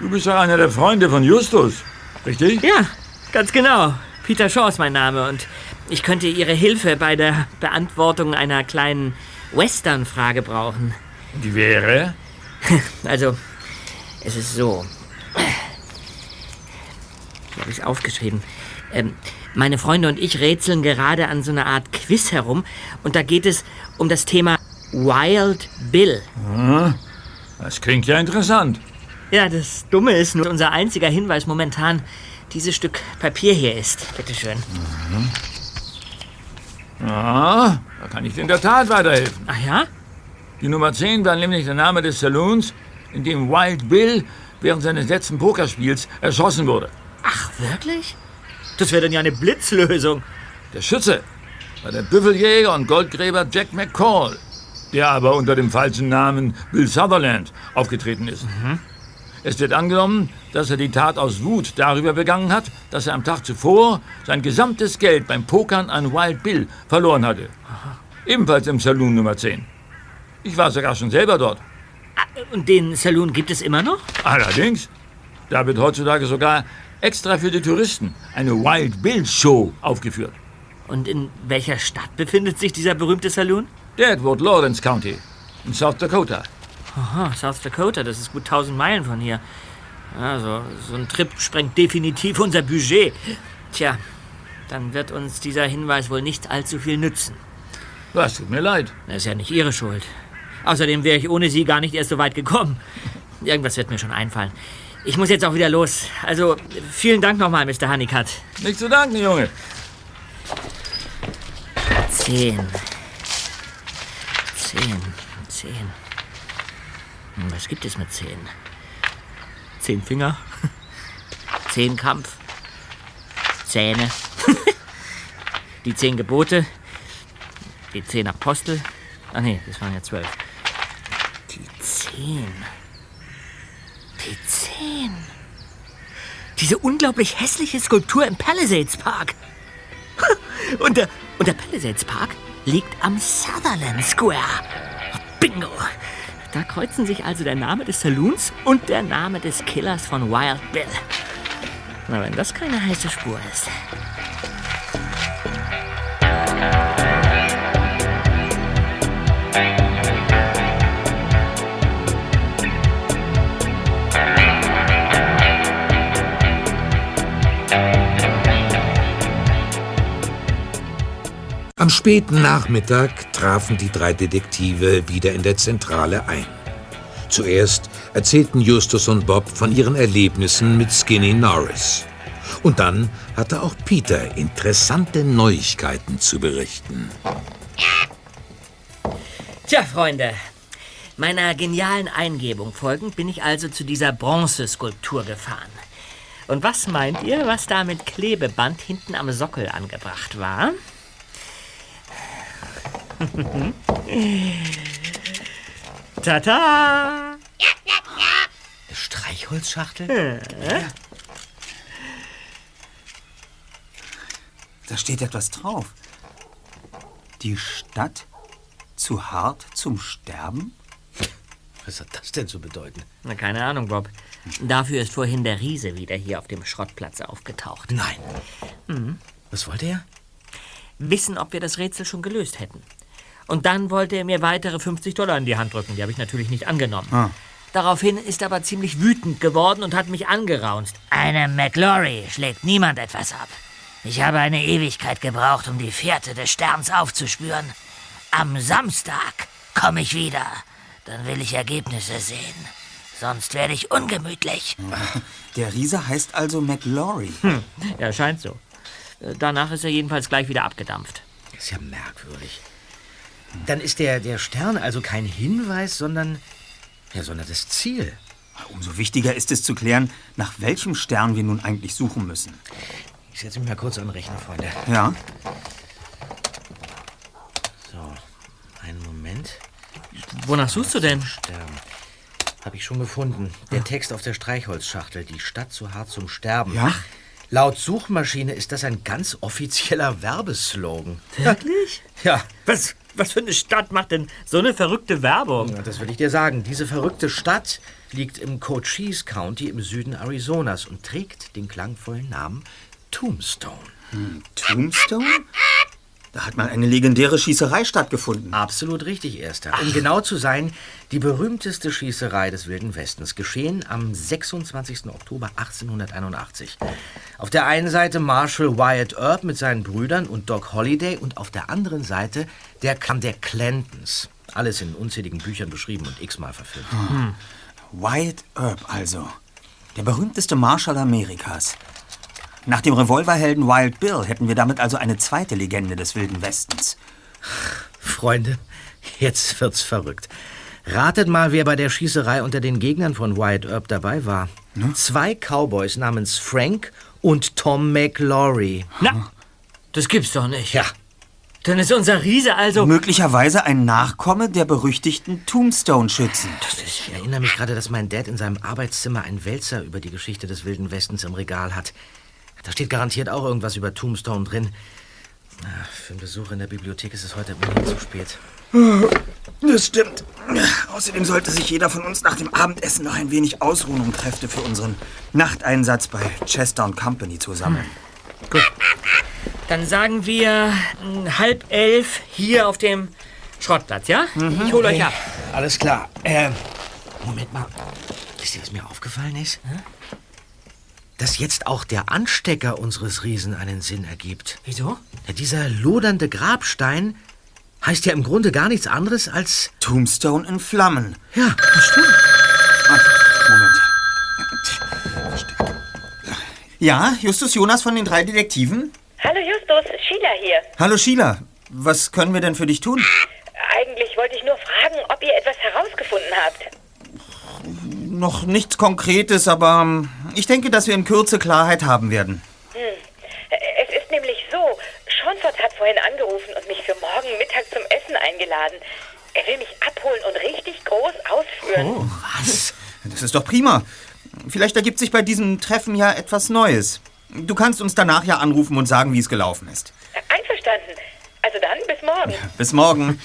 du bist doch einer der Freunde von Justus, richtig? ja, ganz genau. Peter Shaw ist mein Name und ich könnte Ihre Hilfe bei der Beantwortung einer kleinen Western-Frage brauchen. Die wäre? *laughs* Also, es ist so. Hier habe ich es aufgeschrieben. Ähm, meine Freunde und ich rätseln gerade an so einer Art Quiz herum und da geht es um das Thema Wild Bill. Das klingt ja interessant. Ja, das Dumme ist nur, unser einziger Hinweis momentan dieses Stück Papier hier ist. Bitteschön. Ja, da kann ich dir in der Tat weiterhelfen. Ach ja? Die Nummer 10 war nämlich der Name des Saloons, in dem Wild Bill während seines letzten Pokerspiels erschossen wurde. Ach, wirklich? Das wäre dann ja eine Blitzlösung. Der Schütze war der Büffeljäger und Goldgräber Jack McCall, der aber unter dem falschen Namen Bill Sutherland aufgetreten ist. Es wird angenommen, dass er die Tat aus Wut darüber begangen hat, dass er am Tag zuvor sein gesamtes Geld beim Pokern an Wild Bill verloren hatte. Ebenfalls im Saloon Nummer 10. Ich war sogar schon selber dort. Und den Saloon gibt es immer noch? Allerdings, da wird heutzutage sogar extra für die Touristen eine Wild Bill Show aufgeführt. Und in welcher Stadt befindet sich dieser berühmte Saloon? Deadwood, Lawrence County, in South Dakota. Aha, South Dakota, das ist gut 1000 Meilen von hier. Also, so ein Trip sprengt definitiv unser Budget. Tja, dann wird uns dieser Hinweis wohl nicht allzu viel nützen. Was tut mir leid. Das ist ja nicht Ihre Schuld. Außerdem wäre ich ohne Sie gar nicht erst so weit gekommen. Irgendwas wird mir schon einfallen. Ich muss jetzt auch wieder los. Also, vielen Dank nochmal, Mr. Honeycutt. Nicht zu danken, Junge. Zehn. Zehn. Zehn. Hm, Was gibt es mit zehn? Zehn Finger? *laughs* Zehnkampf? Zähne? *laughs* Die zehn Gebote? Die zehn Apostel? Ach nee, das waren ja zwölf. Die zehn. Die zehn. Diese unglaublich hässliche Skulptur im Palisades Park. *laughs* Und der, und der Palisades Park liegt am Sutherland Square. Bingo! Da kreuzen sich also der Name des Saloons und der Name des Killers von Wild Bill. Na, wenn das keine heiße Spur ist. Am späten Nachmittag trafen die drei Detektive wieder in der Zentrale ein. Zuerst erzählten Justus und Bob von ihren Erlebnissen mit Skinny Norris. Und dann hatte auch Peter interessante Neuigkeiten zu berichten. Tja, Freunde, meiner genialen Eingebung folgend bin ich also zu dieser Bronzeskulptur gefahren. Und was meint ihr, was da mit Klebeband hinten am Sockel angebracht war? Tata! Eine Streichholzschachtel? Da steht etwas drauf. Die Stadt zu hart zum Sterben? Was hat das denn zu bedeuten? Na, keine Ahnung, Bob. Dafür ist vorhin der Riese wieder hier auf dem Schrottplatz aufgetaucht. Nein. Was wollte er? Wissen, ob wir das Rätsel schon gelöst hätten. Und dann wollte er mir weitere 50 Dollar in die Hand drücken. Die habe ich natürlich nicht angenommen. Daraufhin ist er aber ziemlich wütend geworden und hat mich angeraunzt. Einem McLaury schlägt niemand etwas ab. Ich habe eine Ewigkeit gebraucht, um die Fährte des Sterns aufzuspüren. Am Samstag komme ich wieder. Dann will ich Ergebnisse sehen. Sonst werde ich ungemütlich. *laughs* Der Riese heißt also McLaury. Ja, scheint so. Äh, Danach ist er jedenfalls gleich wieder abgedampft. Ist ja merkwürdig. Dann ist der, der Stern also kein Hinweis, sondern, ja, sondern das Ziel. Umso wichtiger ist es zu klären, nach welchem Stern wir nun eigentlich suchen müssen. Ich setze mich mal kurz an den Rechner, Freunde. Ja, So, einen Moment. Wonach suchst du denn? Sterben. Habe ich schon gefunden. Der Text auf der Streichholzschachtel. Die Stadt zu hart zum Sterben. Ja? Laut Suchmaschine ist das ein ganz offizieller Werbeslogan. Wirklich? Ja, Was, was für eine Stadt macht denn so eine verrückte Werbung? Ja, das will ich dir sagen. Diese verrückte Stadt liegt im Cochise County im Süden Arizonas und trägt den klangvollen Namen Tombstone. Tombstone? Da hat mal eine legendäre Schießerei stattgefunden. Absolut richtig, Erster. Um genau zu sein, die berühmteste Schießerei des Wilden Westens, geschehen am 26. Oktober 1881. Auf der einen Seite Marshal Wyatt Earp mit seinen Brüdern und Doc Holliday und auf der anderen Seite der Clan der Clantons. Alles in unzähligen Büchern beschrieben und x-mal verfilmt. Wyatt Earp also. Der berühmteste Marschall Amerikas. Nach dem Revolverhelden Wild Bill hätten wir damit also eine zweite Legende des Wilden Westens. Freunde, jetzt wird's verrückt. Ratet mal, wer bei der Schießerei unter den Gegnern von Wyatt Earp dabei war. Zwei Cowboys namens Frank und Tom McLaury. Na, das gibt's doch nicht. Ja, Dann ist unser Riese also... Möglicherweise ein Nachkomme der berüchtigten Tombstone-Schützen. ich erinnere mich gerade, dass mein Dad in seinem Arbeitszimmer einen Wälzer über die Geschichte des Wilden Westens im Regal hat. Da steht garantiert auch irgendwas über Tombstone drin. Na, Für einen Besuch in der Bibliothek ist es heute ohnehin zu spät. Das stimmt. Außerdem sollte sich jeder von uns nach dem Abendessen noch ein wenig ausruhen, um Kräfte für unseren Nachteinsatz bei Chester Company zu sammeln. Dann sagen wir mm, halb elf hier auf dem Schrottplatz, ja? Ich hole euch ab. Alles klar. Äh, Moment mal. Wisst ihr, was mir aufgefallen ist? Dass jetzt auch der Anstecker unseres Riesen einen Sinn ergibt. Wieso? Ja, dieser lodernde Grabstein heißt ja im Grunde gar nichts anderes als... Tombstone in Flammen. Ja, das stimmt. Moment. Ja, Justus Jonas von den drei Detektiven? Hallo Justus, Sheila hier. Hallo Sheila. Was können wir denn für dich tun? Eigentlich wollte ich nur fragen, ob ihr etwas herausgefunden habt. Noch nichts Konkretes, aber ähm, ich denke, dass wir in Kürze Klarheit haben werden. Hm. Es ist nämlich so, Schonfort hat vorhin angerufen und mich für morgen Mittag zum Essen eingeladen. Er will mich abholen und richtig groß ausführen. was? Das ist doch prima. Vielleicht ergibt sich bei diesem Treffen ja etwas Neues. Du kannst uns danach ja anrufen und sagen, wie es gelaufen ist. Einverstanden. Also dann, bis morgen. Bis morgen.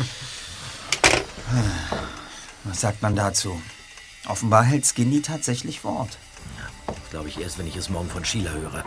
Was sagt man dazu? Offenbar hält Skinny tatsächlich Wort. Glaube ich erst, wenn ich es morgen von Sheila höre.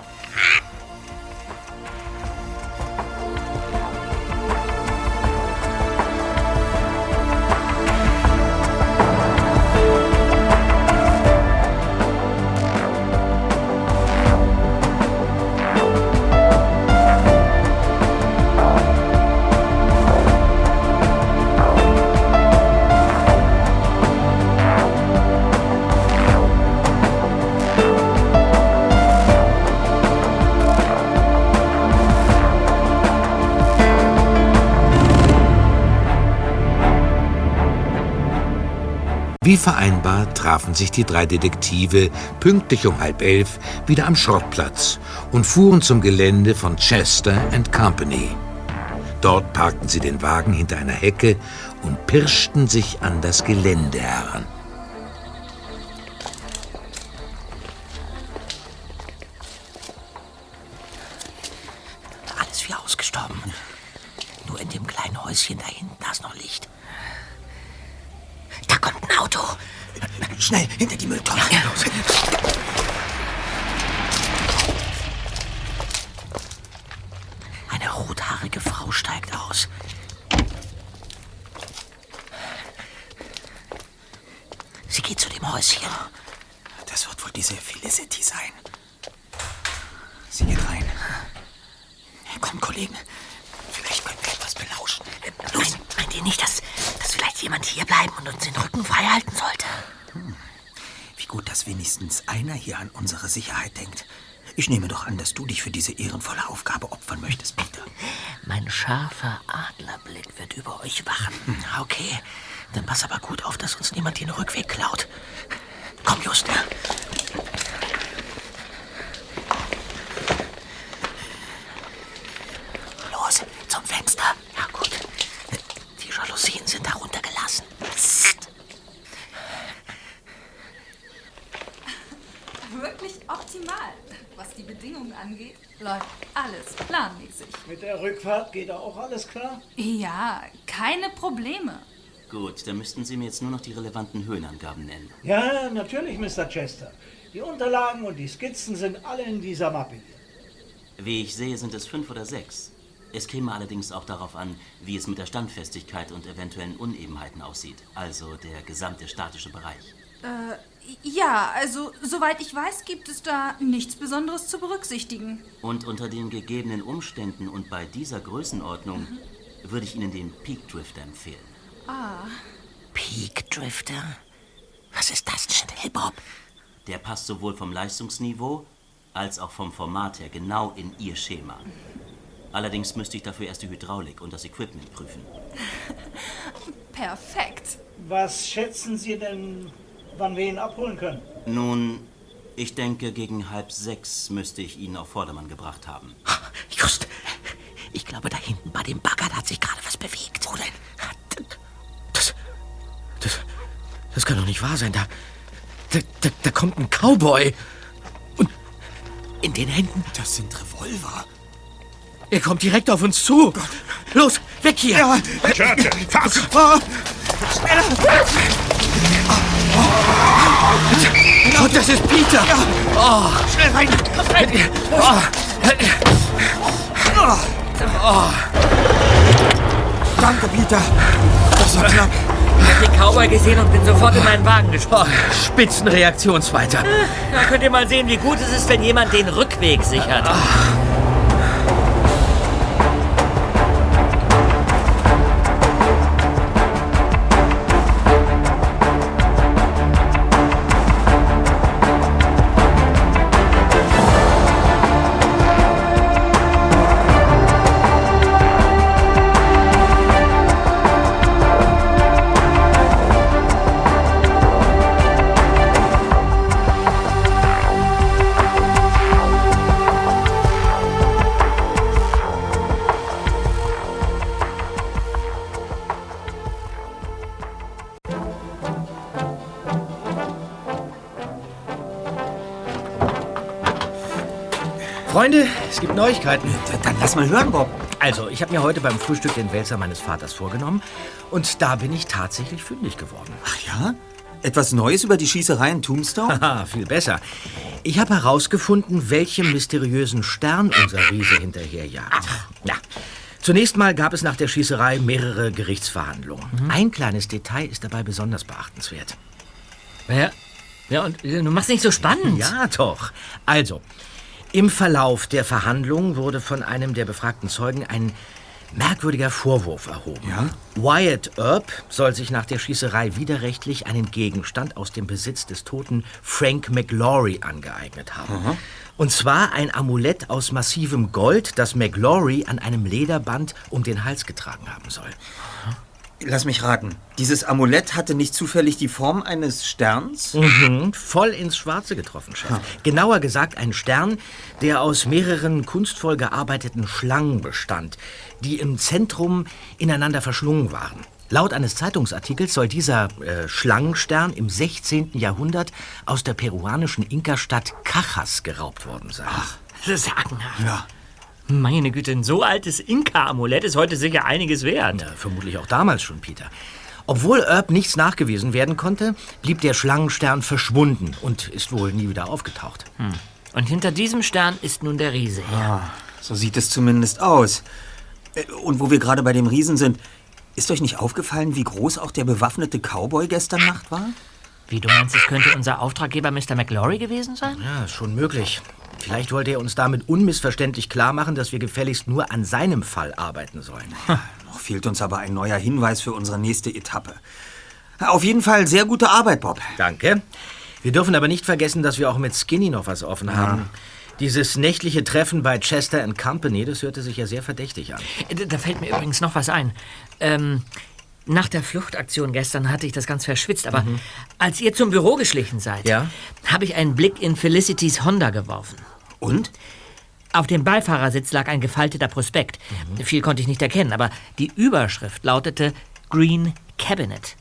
Wie vereinbart trafen sich die drei Detektive pünktlich um halb elf wieder am Schrottplatz und fuhren zum Gelände von Chester Company. Dort parkten sie den Wagen hinter einer Hecke und pirschten sich an das Gelände heran. Für diese Probleme. Gut, dann müssten Sie mir jetzt nur noch die relevanten Höhenangaben nennen. Ja, natürlich, Mr. Chester. Die Unterlagen und die Skizzen sind alle in dieser Mappe hier. Wie ich sehe, sind es fünf oder sechs. Es käme allerdings auch darauf an, wie es mit der Standfestigkeit und eventuellen Unebenheiten aussieht. Also der gesamte statische Bereich. Äh, ja, also soweit ich weiß, gibt es da nichts Besonderes zu berücksichtigen. Und unter den gegebenen Umständen und bei dieser Größenordnung würde ich Ihnen den Peak Drifter empfehlen. Ah, Peak Drifter? Was ist das denn, Hip-Hop? Der passt sowohl vom Leistungsniveau als auch vom Format her genau in Ihr Schema. Allerdings müsste ich dafür erst die Hydraulik und das Equipment prüfen. *laughs* perfekt. Was schätzen Sie denn, wann wir ihn abholen können? Nun, ich denke, gegen halb sechs müsste ich ihn auf Vordermann gebracht haben. Just, ich glaube, da hinten bei dem Bagger da hat sich gerade was bewegt. Wo denn? Das, das kann doch nicht wahr sein. Da, da, da, da kommt ein Cowboy. Und in den Händen. Das sind Revolver. Er kommt direkt auf uns zu. Los, weg hier. Ja. Schürze, fass! Oh, Oh, das ist Peter. Oh. Schnell rein. Oh. Oh. Danke, Peter. Das war knapp. Ich hab den Cowboy gesehen und bin sofort in meinen Wagen gesprungen. Spitzenreaktionsweiter. Da könnt ihr mal sehen, wie gut es ist, wenn jemand den Rückweg sichert. Freunde, es gibt Neuigkeiten. Dann lass mal hören, Bob. Also, ich habe mir heute beim Frühstück den Wälzer meines Vaters vorgenommen und da bin ich tatsächlich fündig geworden. Ach ja? Etwas Neues über die Schießerei in Tombstone? Haha, *laughs* viel besser. Ich habe herausgefunden, welchem mysteriösen Stern unser Riese hinterherjagt. Ja. Zunächst mal gab es nach der Schießerei mehrere Gerichtsverhandlungen. Ein kleines Detail ist dabei besonders beachtenswert. Ja, ja und äh, du machst nicht so spannend. Ja, doch. Also, im Verlauf der Verhandlungen wurde von einem der befragten Zeugen ein merkwürdiger Vorwurf erhoben. Wyatt Earp soll sich nach der Schießerei widerrechtlich einen Gegenstand aus dem Besitz des toten Frank McLaury angeeignet haben. Und zwar ein Amulett aus massivem Gold, das McLaury an einem Lederband um den Hals getragen haben soll. Lass mich raten. Dieses Amulett hatte nicht zufällig die Form eines Sterns? Mhm, voll ins Schwarze getroffen, Chef. Genauer gesagt ein Stern, der aus mehreren kunstvoll gearbeiteten Schlangen bestand, die im Zentrum ineinander verschlungen waren. Laut eines Zeitungsartikels soll dieser äh, Schlangenstern im 16. Jahrhundert aus der peruanischen Inka-Stadt Cajas geraubt worden sein. Ach, sagenhaft. Ja. Meine Güte, ein so altes Inka-Amulett ist heute sicher einiges wert. Ja, vermutlich auch damals schon, Peter. Obwohl Earp nichts nachgewiesen werden konnte, blieb der Schlangenstern verschwunden und ist wohl nie wieder aufgetaucht. Hm. Und hinter diesem Stern ist nun der Riese her. Ah, so sieht es zumindest aus. Äh, Und wo wir gerade bei dem Riesen sind, ist euch nicht aufgefallen, wie groß auch der bewaffnete Cowboy gestern Nacht war? Wie, du meinst, es könnte unser Auftraggeber Mr. McLaury gewesen sein? Ja, ist schon möglich. Vielleicht wollte er uns damit unmissverständlich klar machen, dass wir gefälligst nur an seinem Fall arbeiten sollen. *laughs* Noch fehlt uns aber ein neuer Hinweis für unsere nächste Etappe. Auf jeden Fall sehr gute Arbeit, Bob. Danke. Wir dürfen aber nicht vergessen, dass wir auch mit Skinny noch was offen haben. Dieses nächtliche Treffen bei Chester and Company, das hörte sich ja sehr verdächtig an. Äh, Da fällt mir übrigens noch was ein. Ähm, nach der Fluchtaktion gestern hatte ich das ganz verschwitzt, aber als ihr zum Büro geschlichen seid, Ja? habe ich einen Blick in Felicitys Honda geworfen. Und? Auf dem Beifahrersitz lag ein gefalteter Prospekt. Viel konnte ich nicht erkennen, aber die Überschrift lautete Green Cabinet.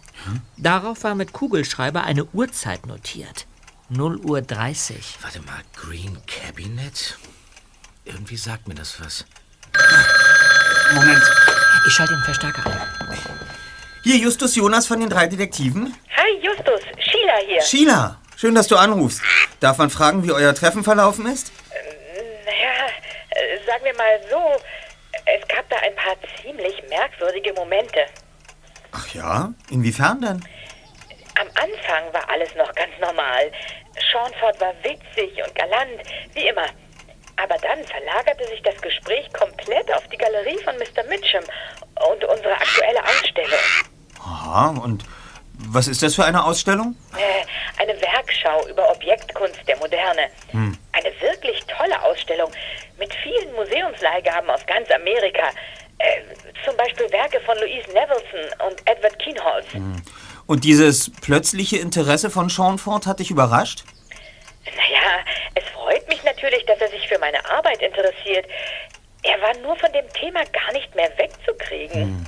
Darauf war mit Kugelschreiber eine Uhrzeit notiert. 0 Uhr 30. Warte mal, Green Cabinet? Irgendwie sagt mir das was. Moment. Ich schalte den Verstärker ein. Hier, Justus Jonas von den drei Detektiven. Hi, Justus. Sheila hier. Sheila, schön, dass du anrufst. Darf man fragen, wie euer Treffen verlaufen ist? Naja, äh, sagen wir mal so, es gab da ein paar ziemlich merkwürdige Momente. Ach ja? Inwiefern denn? Am Anfang war alles noch ganz normal. Seanford war witzig und galant, wie immer. Aber dann verlagerte sich das Gespräch komplett auf die Galerie von Mr. Mitchum und unsere aktuelle Ausstellung. Aha, und was ist das für eine Ausstellung? Äh, eine Werkschau über Objektkunst der Moderne. Hm. Eine wirklich tolle Ausstellung mit vielen Museumsleihgaben aus ganz Amerika. Äh, zum Beispiel Werke von Louise Nevelson und Edward Kienholz. Und dieses plötzliche Interesse von Seanford hat dich überrascht? Naja, es freut mich natürlich, dass er sich für meine Arbeit interessiert. Er war nur von dem Thema gar nicht mehr wegzukriegen.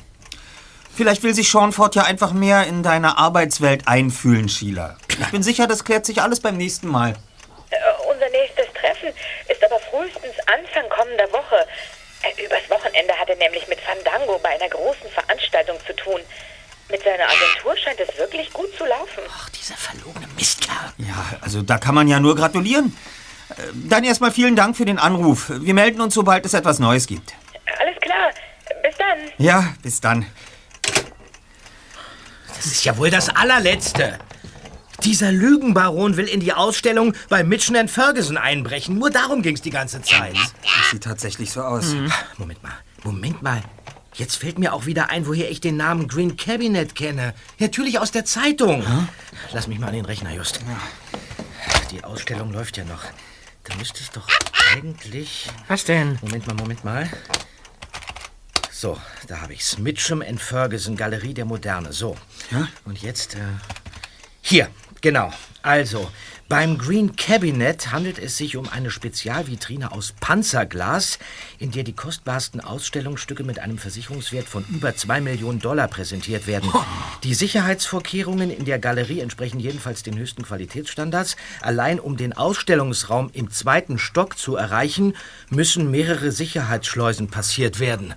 Vielleicht will sich Seanford ja einfach mehr in deine Arbeitswelt einfühlen, Sheila. Ich bin sicher, das klärt sich alles beim nächsten Mal. Äh, unser nächstes Treffen ist aber frühestens Anfang kommender Woche. Äh, übers Wochenende hat er nämlich mit Fandango bei einer großen Veranstaltung zu tun. Mit seiner Agentur scheint es wirklich gut zu laufen. Ach, dieser verlogene Mistkerl. Ja, also da kann man ja nur gratulieren. Äh, Dann erstmal vielen Dank für den Anruf. Wir melden uns, sobald es etwas Neues gibt. Alles klar. Bis dann. Ja, bis dann. Das ist ja wohl das allerletzte. Dieser Lügenbaron will in die Ausstellung bei Mitchell Ferguson einbrechen. Nur darum ging's die ganze Zeit. Das sieht tatsächlich so aus. Moment mal, Moment mal. Jetzt fällt mir auch wieder ein, woher ich den Namen Green Cabinet kenne. Natürlich aus der Zeitung. Lass mich mal an den Rechner, Just. Die Ausstellung läuft ja noch. Da müsste ich doch eigentlich... Was denn? Moment mal, Moment mal. So, da habe ich's. Mitchum and Ferguson, Galerie der Moderne. So. Und jetzt, äh, hier, genau. Also, beim Green Cabinet handelt es sich um eine Spezialvitrine aus Panzerglas, in der die kostbarsten Ausstellungsstücke mit einem Versicherungswert von über 2 Millionen Dollar präsentiert werden. Die Sicherheitsvorkehrungen in der Galerie entsprechen jedenfalls den höchsten Qualitätsstandards. Allein um den Ausstellungsraum im zweiten Stock zu erreichen, müssen mehrere Sicherheitsschleusen passiert werden.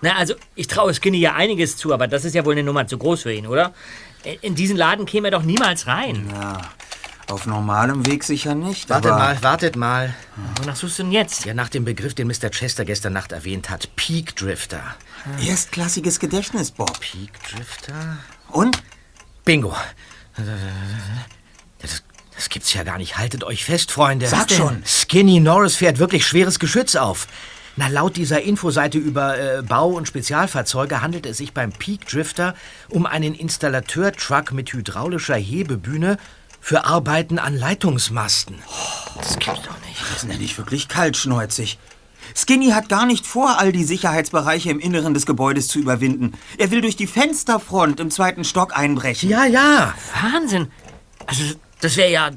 Na, also, ich traue Skinny ja einiges zu, aber das ist ja wohl eine Nummer zu groß für ihn, oder? In diesen Laden käme er doch niemals rein. Ja, auf normalem Weg sicher nicht. Wartet aber mal, wartet mal. Wonach suchst du denn jetzt? Ja, nach dem Begriff, den Mr. Chester gestern Nacht erwähnt hat. Peak Drifter. Erstklassiges Gedächtnis, Bob. Peak Drifter? Und? Bingo. Das, das gibt's ja gar nicht. Haltet euch fest, Freunde. Sag schon. Skinny Norris fährt wirklich schweres Geschütz auf. Na, laut dieser Infoseite über äh, Bau- und Spezialfahrzeuge handelt es sich beim Peak Drifter um einen Installateur-Truck mit hydraulischer Hebebühne für Arbeiten an Leitungsmasten. Das gibt's doch nicht. Das nenne ich wirklich kaltschnäuzig. Skinny hat gar nicht vor, all die Sicherheitsbereiche im Inneren des Gebäudes zu überwinden. Er will durch die Fensterfront im zweiten Stock einbrechen. Ja, ja. Wahnsinn. Also, das wäre ja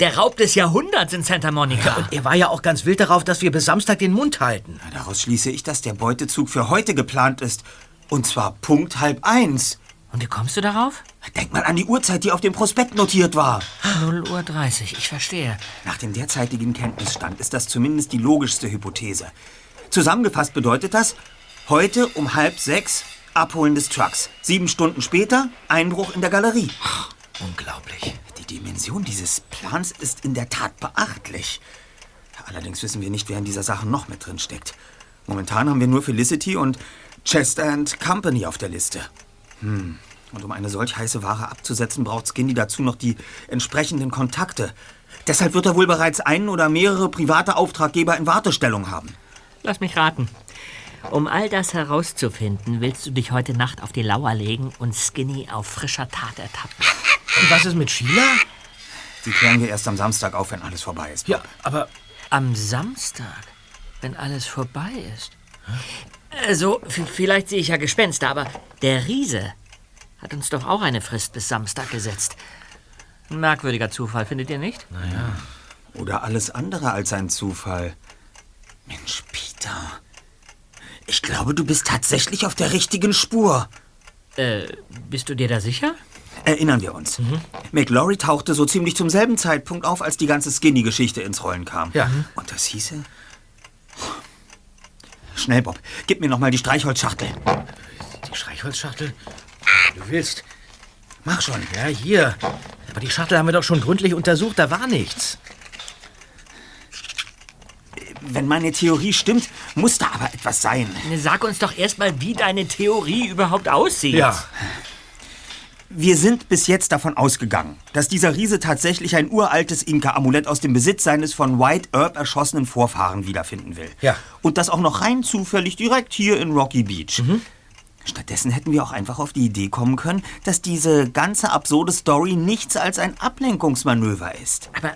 der Raub des Jahrhunderts in Santa Monica. Und er war ja auch ganz wild darauf, dass wir bis Samstag den Mund halten. Daraus schließe ich, dass der Beutezug für heute geplant ist. Und zwar Punkt halb eins. Und wie kommst du darauf? Denk mal an die Uhrzeit, die auf dem Prospekt notiert war. 0 Uhr 30, ich verstehe. Nach dem derzeitigen Kenntnisstand ist das zumindest die logischste Hypothese. Zusammengefasst bedeutet das, heute um halb sechs Abholen des Trucks. Sieben Stunden später Einbruch in der Galerie. Unglaublich. Die Dimension dieses Plans ist in der Tat beachtlich. Allerdings wissen wir nicht, wer in dieser Sache noch mit drin steckt. Momentan haben wir nur Felicity und Chester and Company auf der Liste. Hm. Und um eine solch heiße Ware abzusetzen, braucht Skinny dazu noch die entsprechenden Kontakte. Deshalb wird er wohl bereits einen oder mehrere private Auftraggeber in Wartestellung haben. Lass mich raten. Um all das herauszufinden, willst du dich heute Nacht auf die Lauer legen und Skinny auf frischer Tat ertappen. Und was ist mit Sheila? Die klären wir erst am Samstag auf, wenn alles vorbei ist. Ja, aber Am Samstag, wenn alles vorbei ist. Also, v- vielleicht sehe ich ja Gespenster, aber der Riese hat uns doch auch eine Frist bis Samstag gesetzt. Ein merkwürdiger Zufall, findet ihr nicht? Naja. Oder alles andere als ein Zufall. Mensch. Ich glaube, du bist tatsächlich auf der richtigen Spur. Äh, bist du dir da sicher? Erinnern wir uns. McLaurie tauchte so ziemlich zum selben Zeitpunkt auf, als die ganze Skinny-Geschichte ins Rollen kam. Ja. Und das hieße... Schnell, Bob. Gib mir noch mal die Streichholzschachtel. Die Streichholzschachtel? Du willst. Mach schon. Ja, hier. Aber die Schachtel haben wir doch schon gründlich untersucht. Da war nichts. Wenn meine Theorie stimmt, muss da aber etwas sein. Sag uns doch erstmal, wie deine Theorie überhaupt aussieht. Ja. Wir sind bis jetzt davon ausgegangen, dass dieser Riese tatsächlich ein uraltes Inka-Amulett aus dem Besitz seines von White Earp erschossenen Vorfahren wiederfinden will. Ja. Und das auch noch rein zufällig direkt hier in Rocky Beach. Stattdessen hätten wir auch einfach auf die Idee kommen können, dass diese ganze absurde Story nichts als ein Ablenkungsmanöver ist. Aber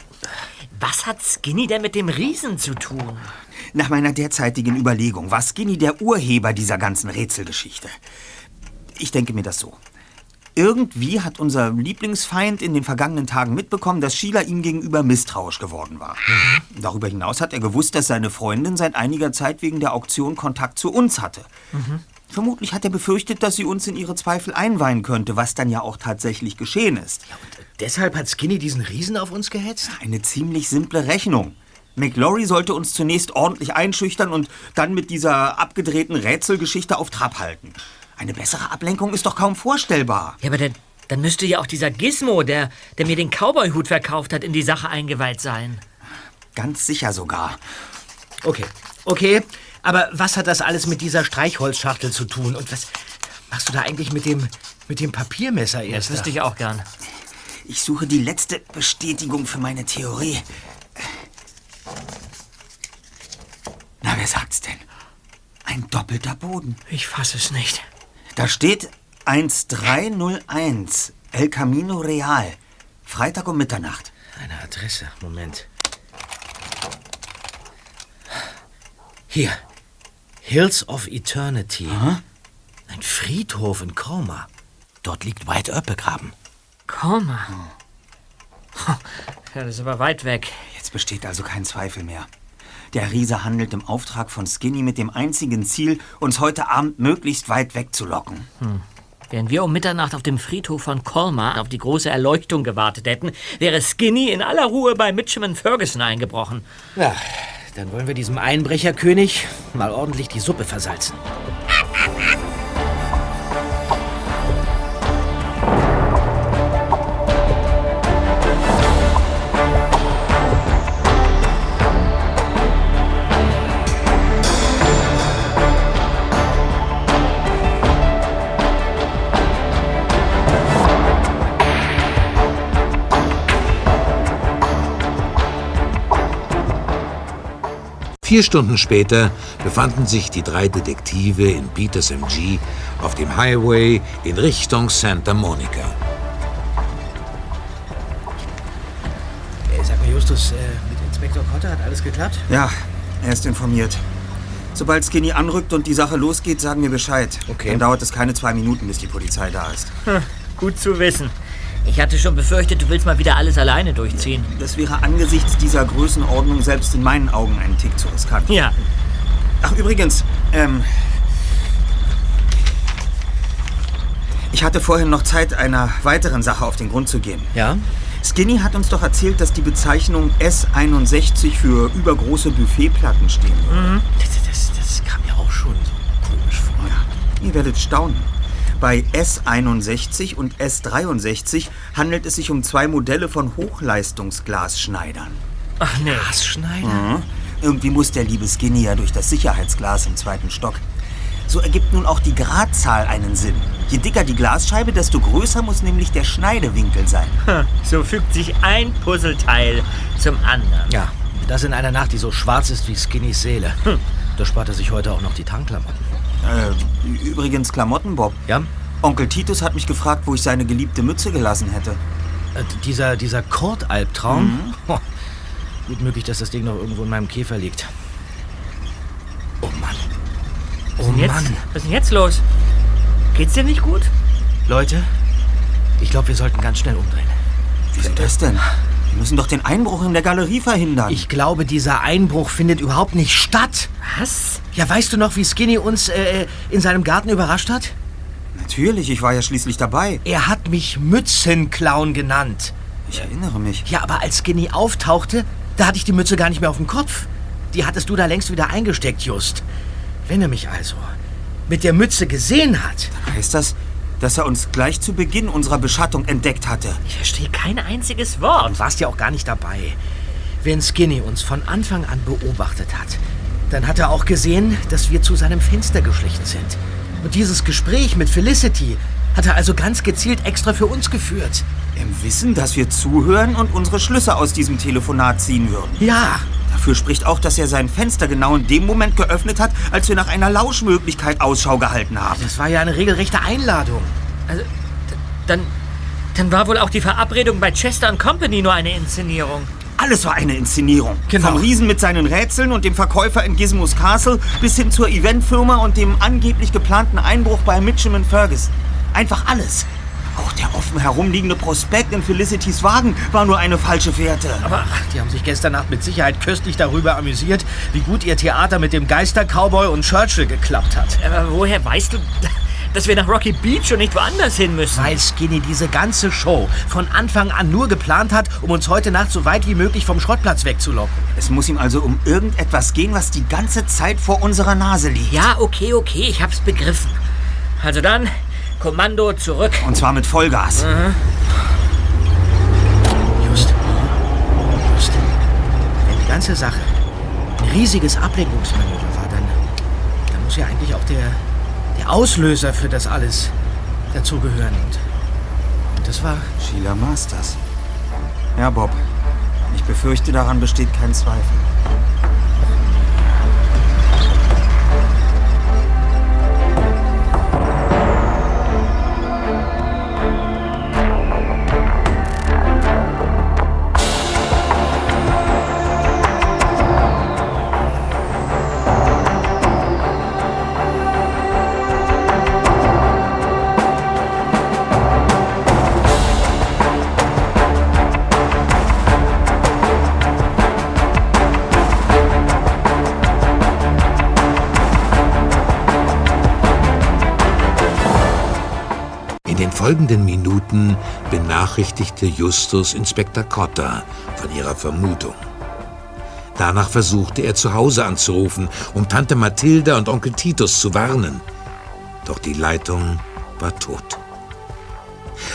was hat Skinny denn mit dem Riesen zu tun? Nach meiner derzeitigen Überlegung war Skinny der Urheber dieser ganzen Rätselgeschichte. Ich denke mir das so. Irgendwie hat unser Lieblingsfeind in den vergangenen Tagen mitbekommen, dass Sheila ihm gegenüber misstrauisch geworden war. Darüber hinaus hat er gewusst, dass seine Freundin seit einiger Zeit wegen der Auktion Kontakt zu uns hatte. Vermutlich hat er befürchtet, dass sie uns in ihre Zweifel einweihen könnte, was dann ja auch tatsächlich geschehen ist. Deshalb hat Skinny diesen Riesen auf uns gehetzt? Eine ziemlich simple Rechnung. McLaurie sollte uns zunächst ordentlich einschüchtern und dann mit dieser abgedrehten Rätselgeschichte auf Trab halten. Eine bessere Ablenkung ist doch kaum vorstellbar. Ja, aber dann, dann müsste ja auch dieser Gizmo, der, der mir den Cowboy-Hut verkauft hat, in die Sache eingeweiht sein. Ganz sicher sogar. Okay, okay. Aber was hat das alles mit dieser Streichholzschachtel zu tun? Und was machst du da eigentlich mit dem, mit dem Papiermesser erst? Das wüsste ich auch gern. Ich suche die letzte Bestätigung für meine Theorie. Na, wer sagt's denn? Ein doppelter Boden. Ich fasse es nicht. Da steht 1301 El Camino Real. Freitag um Mitternacht. Eine Adresse. Moment. Hier. Hills of Eternity. Ein Friedhof in Coma. Dort liegt White Earp begraben. Coma. Ja, das ist aber weit weg. Jetzt besteht also kein Zweifel mehr. Der Riese handelt im Auftrag von Skinny mit dem einzigen Ziel, uns heute Abend möglichst weit wegzulocken. Hm. Während wir um Mitternacht auf dem Friedhof von Colmar auf die große Erleuchtung gewartet hätten, wäre Skinny in aller Ruhe bei Mitcham Ferguson eingebrochen. Ja, dann wollen wir diesem Einbrecherkönig mal ordentlich die Suppe versalzen. Vier Stunden später befanden sich die drei Detektive in Peters MG auf dem Highway in Richtung Santa Monica. Äh, sag mal, Justus, äh, mit Inspektor Cotter hat alles geklappt? Ja, er ist informiert. Sobald Skinny anrückt und die Sache losgeht, sagen wir Bescheid. Okay. Dann dauert es keine zwei Minuten, bis die Polizei da ist. Hm, gut zu wissen. Ich hatte schon befürchtet, du willst mal wieder alles alleine durchziehen. Das wäre angesichts dieser Größenordnung selbst in meinen Augen ein Tick zu riskant. Ja. Ach, übrigens, ähm. Ich hatte vorhin noch Zeit, einer weiteren Sache auf den Grund zu gehen. Ja? Skinny hat uns doch erzählt, dass die Bezeichnung S61 für übergroße Buffetplatten stehen würde. Mhm. Das, das, das kam mir auch schon so komisch vor. Ja, ihr werdet staunen. Bei S61 und S63 handelt es sich um zwei Modelle von Hochleistungsglasschneidern. Ach nee. Glasschneider? Mhm. Irgendwie muss der liebe Skinny ja durch das Sicherheitsglas im zweiten Stock. So ergibt nun auch die Gradzahl einen Sinn. Je dicker die Glasscheibe, desto größer muss nämlich der Schneidewinkel sein. So fügt sich ein Puzzleteil zum anderen. Ja, das in einer Nacht, die so schwarz ist wie Skinnys Seele. Hm. Da spart er sich heute auch noch die Tankklamotten. Äh, übrigens Klamotten, Bob. Ja? Onkel Titus hat mich gefragt, wo ich seine geliebte Mütze gelassen hätte. Äh, dieser dieser Kord-Albtraum? Mhm. Oh, gut möglich, dass das Ding noch irgendwo in meinem Käfer liegt. Oh Mann. Was Oh ist denn jetzt? Mann. Was ist denn jetzt los? Geht's dir nicht gut? Leute, ich glaube, wir sollten ganz schnell umdrehen. Wieso das denn? Wir müssen doch den Einbruch in der Galerie verhindern. Ich glaube, dieser Einbruch findet überhaupt nicht statt. Was? Ja, weißt du noch, wie Skinny uns äh, in seinem Garten überrascht hat? Natürlich, ich war ja schließlich dabei. Er hat mich Mützenclown genannt. Ich erinnere mich. Ja, aber als Skinny auftauchte, da hatte ich die Mütze gar nicht mehr auf dem Kopf. Die hattest du da längst wieder eingesteckt, Just. Wenn er mich also mit der Mütze gesehen hat. Heißt das, dass er uns gleich zu Beginn unserer Beschattung entdeckt hatte? Ich verstehe kein einziges Wort. Und warst ja auch gar nicht dabei. Wenn Skinny uns von Anfang an beobachtet hat, dann hat er auch gesehen, dass wir zu seinem Fenster geschlichen sind. Und dieses Gespräch mit Felicity hat er also ganz gezielt extra für uns geführt. Im Wissen, dass wir zuhören und unsere Schlüsse aus diesem Telefonat ziehen würden. Ja, Dafür spricht auch, dass er sein Fenster genau in dem Moment geöffnet hat, als wir nach einer Lauschmöglichkeit Ausschau gehalten haben. das war ja eine regelrechte Einladung. Also, dann, dann war wohl auch die Verabredung bei Chester Company nur eine Inszenierung. Alles war eine Inszenierung. Genau. Vom Riesen mit seinen Rätseln und dem Verkäufer in Gizmos Castle bis hin zur Eventfirma und dem angeblich geplanten Einbruch bei Mitchum Ferguson. Einfach alles. Auch der offen herumliegende Prospekt in Felicitys Wagen war nur eine falsche Fährte. Aber die haben sich gestern Nacht mit Sicherheit köstlich darüber amüsiert, wie gut ihr Theater mit dem Geister-Cowboy und Churchill geklappt hat. Aber woher weißt du, dass wir nach Rocky Beach und nicht woanders hin müssen? Weil Skinny diese ganze Show von Anfang an nur geplant hat, um uns heute Nacht so weit wie möglich vom Schrottplatz wegzulocken. Es muss ihm also um irgendetwas gehen, was die ganze Zeit vor unserer Nase liegt. Ja, okay, okay, ich hab's begriffen. Also dann, Kommando zurück. Und zwar mit Vollgas. Just. Just. Wenn die ganze Sache ein riesiges Ablenkungsmanöver war, dann, dann muss ja eigentlich auch der, der Auslöser für das alles dazugehören. Und, und das war Sheila Masters. Ja, Bob. Ich befürchte, daran besteht kein Zweifel. Folgenden Minuten benachrichtigte Justus Inspektor Cotta von ihrer Vermutung. Danach versuchte er zu Hause anzurufen, um Tante Mathilda und Onkel Titus zu warnen. Doch die Leitung war tot.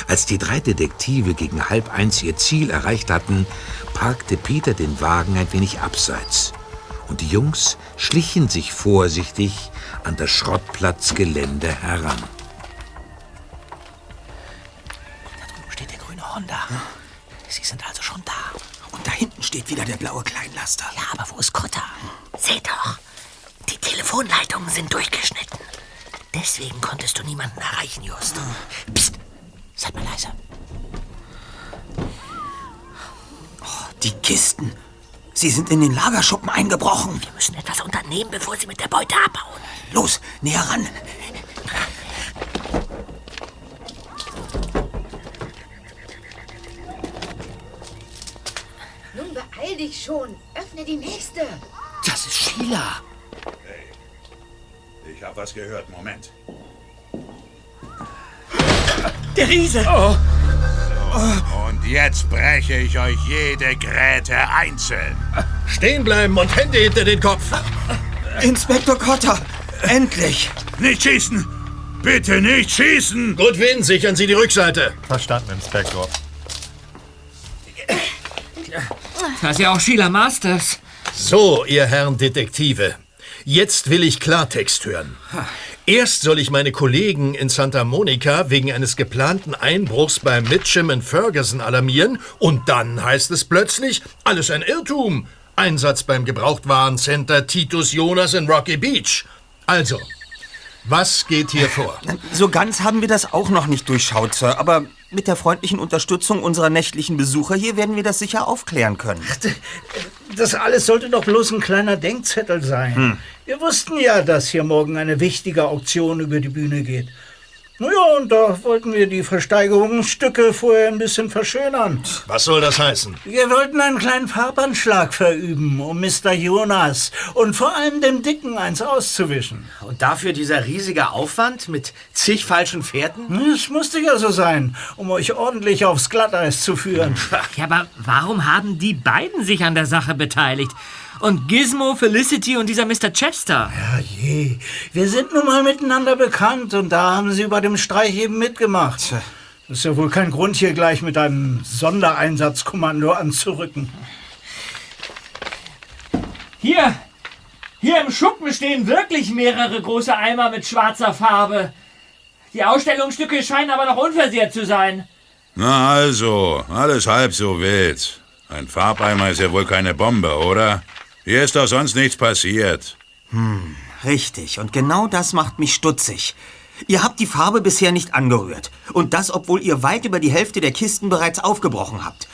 Als die drei Detektive gegen halb eins ihr Ziel erreicht hatten, parkte Peter den Wagen ein wenig abseits. Und die Jungs schlichen sich vorsichtig an das Schrottplatzgelände heran. Blaue Kleinlaster. Ja, aber wo ist Kotta? Seht doch, die Telefonleitungen sind durchgeschnitten. Deswegen konntest du niemanden erreichen, Just. Psst, seid mal leise. Oh, Die Kisten. Sie sind in den Lagerschuppen eingebrochen. Wir müssen etwas unternehmen, bevor sie mit der Beute abhauen. Los, näher ran. Dich schon. Öffne die nächste. Das ist Sheila. Ich habe was gehört. Moment. Der Riese! Oh. Und jetzt breche ich euch jede Gräte einzeln. Stehen bleiben und Hände hinter den Kopf. Inspektor Cotta, endlich. Nicht schießen! Bitte nicht schießen! Gut, Wind, sichern Sie die Rückseite. Verstanden, Inspektor. *clears throat* Das ist ja auch Sheila Masters. So, ihr Herren Detektive. Jetzt will ich Klartext hören. Erst soll ich meine Kollegen in Santa Monica wegen eines geplanten Einbruchs bei Mitchum in Ferguson alarmieren und dann heißt es plötzlich, alles ein Irrtum. Einsatz beim Gebrauchtwarencenter Titus Jonas in Rocky Beach. Also, was geht hier vor? So ganz haben wir das auch noch nicht durchschaut, Sir. Aber mit der freundlichen Unterstützung unserer nächtlichen Besucher hier werden wir das sicher aufklären können. Das alles sollte doch bloß ein kleiner Denkzettel sein. Hm. Wir wussten ja, dass hier morgen eine wichtige Auktion über die Bühne geht. Naja, und da wollten wir die Versteigerungsstücke vorher ein bisschen verschönern. Was soll das heißen? Wir wollten einen kleinen Farbanschlag verüben, um Mr. Jonas und vor allem dem Dicken eins auszuwischen. Und dafür dieser riesige Aufwand mit zig falschen Pferden? Es musste ja so sein, um euch ordentlich aufs Glatteis zu führen. Ja, aber warum haben die beiden sich an der Sache beteiligt? Und Gizmo, Felicity und dieser Mr. Chester? Ja, je. Wir sind nun mal miteinander bekannt und da haben sie bei dem Streich eben mitgemacht. Das ist ja wohl kein Grund, hier gleich mit einem Sondereinsatzkommando anzurücken. Hier! Hier im Schuppen stehen wirklich mehrere große Eimer mit schwarzer Farbe. Die Ausstellungsstücke scheinen aber noch unversehrt zu sein. Na also, alles halb so wild. Ein Farbeimer ist ja wohl keine Bombe, oder? Hier ist doch sonst nichts passiert. Hm, richtig. Und genau das macht mich stutzig. Ihr habt die Farbe bisher nicht angerührt. Und das, obwohl ihr weit über die Hälfte der Kisten bereits aufgebrochen habt.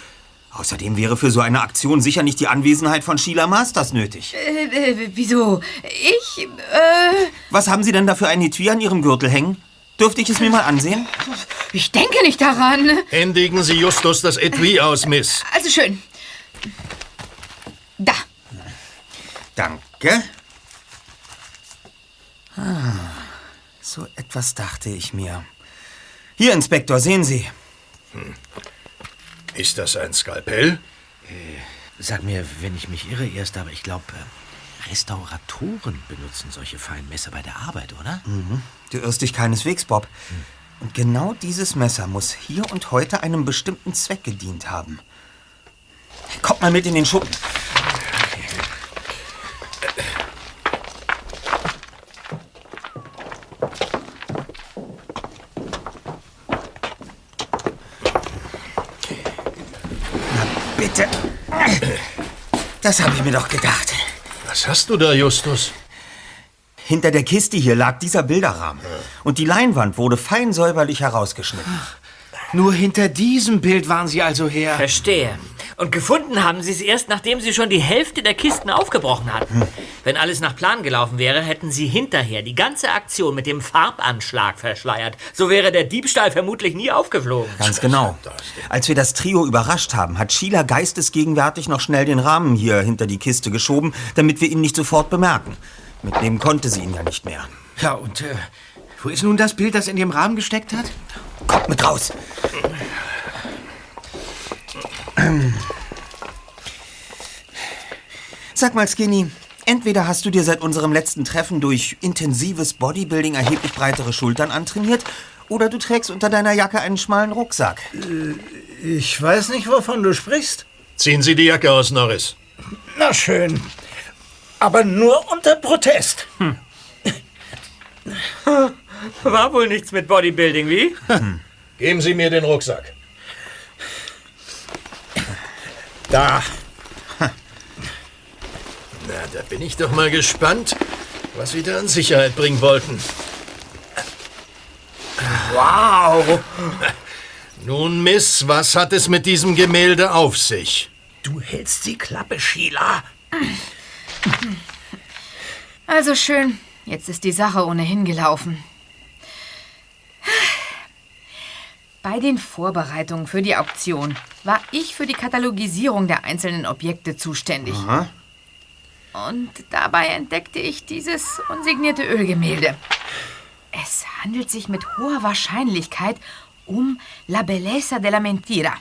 Außerdem wäre für so eine Aktion sicher nicht die Anwesenheit von Sheila Masters nötig. Äh, äh, wieso? Ich, äh... Was haben Sie denn da für ein Etui an Ihrem Gürtel hängen? Dürfte ich es mir mal ansehen? Ich denke nicht daran. Händigen Sie Justus das Etui aus, Miss. Also schön. Da. Danke. Ah, so etwas dachte ich mir. Hier, Inspektor, sehen Sie. Hm. Ist das ein Skalpell? Sag mir, wenn ich mich irre erst, aber ich glaube, Restauratoren benutzen solche feinen Messer bei der Arbeit, oder? Mhm. Du irrst dich keineswegs, Bob. Und genau dieses Messer muss hier und heute einem bestimmten Zweck gedient haben. Kommt mal mit in den Schuppen. Das habe ich mir doch gedacht. Was hast du da, Justus? Hinter der Kiste hier lag dieser Bilderrahmen. Und die Leinwand wurde fein säuberlich herausgeschnitten. Nur hinter diesem Bild waren Sie also her. Verstehe. Und gefunden haben sie es erst, nachdem sie schon die Hälfte der Kisten aufgebrochen hatten. Wenn alles nach Plan gelaufen wäre, hätten sie hinterher die ganze Aktion mit dem Farbanschlag verschleiert. So wäre der Diebstahl vermutlich nie aufgeflogen. Ganz genau. Als wir das Trio überrascht haben, hat Sheila geistesgegenwärtig noch schnell den Rahmen hier hinter die Kiste geschoben, damit wir ihn nicht sofort bemerken. Mitnehmen konnte sie ihn ja nicht mehr. Ja, und äh, Wo ist nun das Bild, das in dem Rahmen gesteckt hat? Kommt mit raus. Sag mal, Skinny, entweder hast du dir seit unserem letzten Treffen durch intensives Bodybuilding erheblich breitere Schultern antrainiert, oder du trägst unter deiner Jacke einen schmalen Rucksack. Ich weiß nicht, wovon du sprichst. Ziehen Sie die Jacke aus, Norris. Na schön. Aber nur unter Protest. *laughs* War wohl nichts mit Bodybuilding, wie? Geben Sie mir den Rucksack. Da. Na, da bin ich doch mal gespannt, was Sie da an Sicherheit bringen wollten. Wow! Nun, Miss, was hat es mit diesem Gemälde auf sich? Du hältst die Klappe, Sheila. Also schön, jetzt ist die Sache ohnehin gelaufen. Bei den Vorbereitungen für die Auktion war ich für die Katalogisierung der einzelnen Objekte zuständig. Und dabei entdeckte ich dieses unsignierte Ölgemälde. Es handelt sich mit hoher Wahrscheinlichkeit um La Belleza de la Mentira.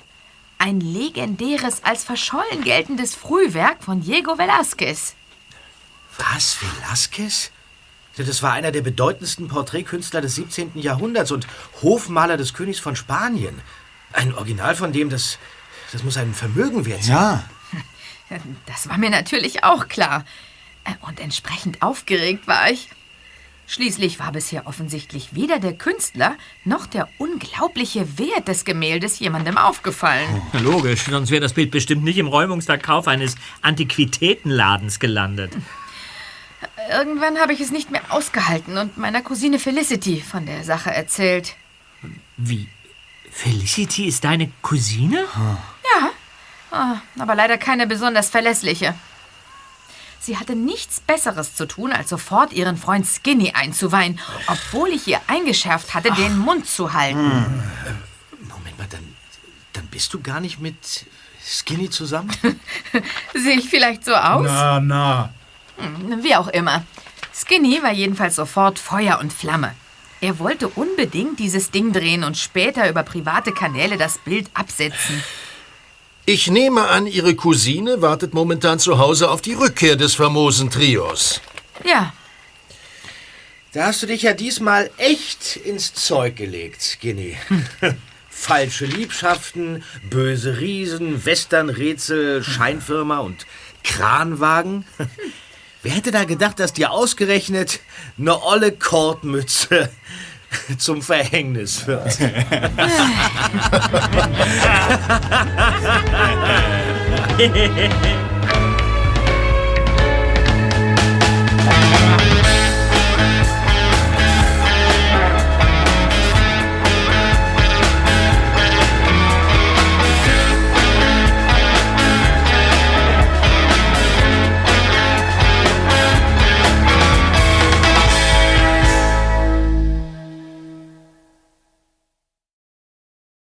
Ein legendäres, als verschollen geltendes Frühwerk von Diego Velázquez. Was, Velázquez? Das war einer der bedeutendsten Porträtkünstler des 17. Jahrhunderts und Hofmaler des Königs von Spanien. Ein Original von dem, das, das muss ein Vermögen wert sein. Ja. *laughs* Das war mir natürlich auch klar. Äh, Und entsprechend aufgeregt war ich. Schließlich war bisher offensichtlich weder der Künstler noch der unglaubliche Wert des Gemäldes jemandem aufgefallen. Logisch, sonst wäre das Bild bestimmt nicht im Räumungsverkauf eines Antiquitätenladens gelandet. Irgendwann habe ich es nicht mehr ausgehalten und meiner Cousine Felicity von der Sache erzählt. Wie? Felicity ist deine Cousine? Ja, ah, aber leider keine besonders verlässliche. Sie hatte nichts Besseres zu tun, als sofort ihren Freund Skinny einzuweihen, obwohl ich ihr eingeschärft hatte, den Mund zu halten. Moment mal, dann, dann bist du gar nicht mit Skinny zusammen? *laughs* Sehe ich vielleicht so aus? Na, na. Hm, Wie auch immer. Skinny war jedenfalls sofort Feuer und Flamme. Er wollte unbedingt dieses Ding drehen und später über private Kanäle das Bild absetzen. Ich nehme an, Ihre Cousine wartet momentan zu Hause auf die Rückkehr des famosen Trios. Ja, Da hast du dich ja diesmal echt ins Zeug gelegt, Skinny. *laughs* Falsche Liebschaften, böse Riesen, Westernrätsel, Scheinfirma und Kranwagen. Wer hätte da gedacht, dass dir ausgerechnet eine olle Kordmütze zum Verhängnis wird? *laughs*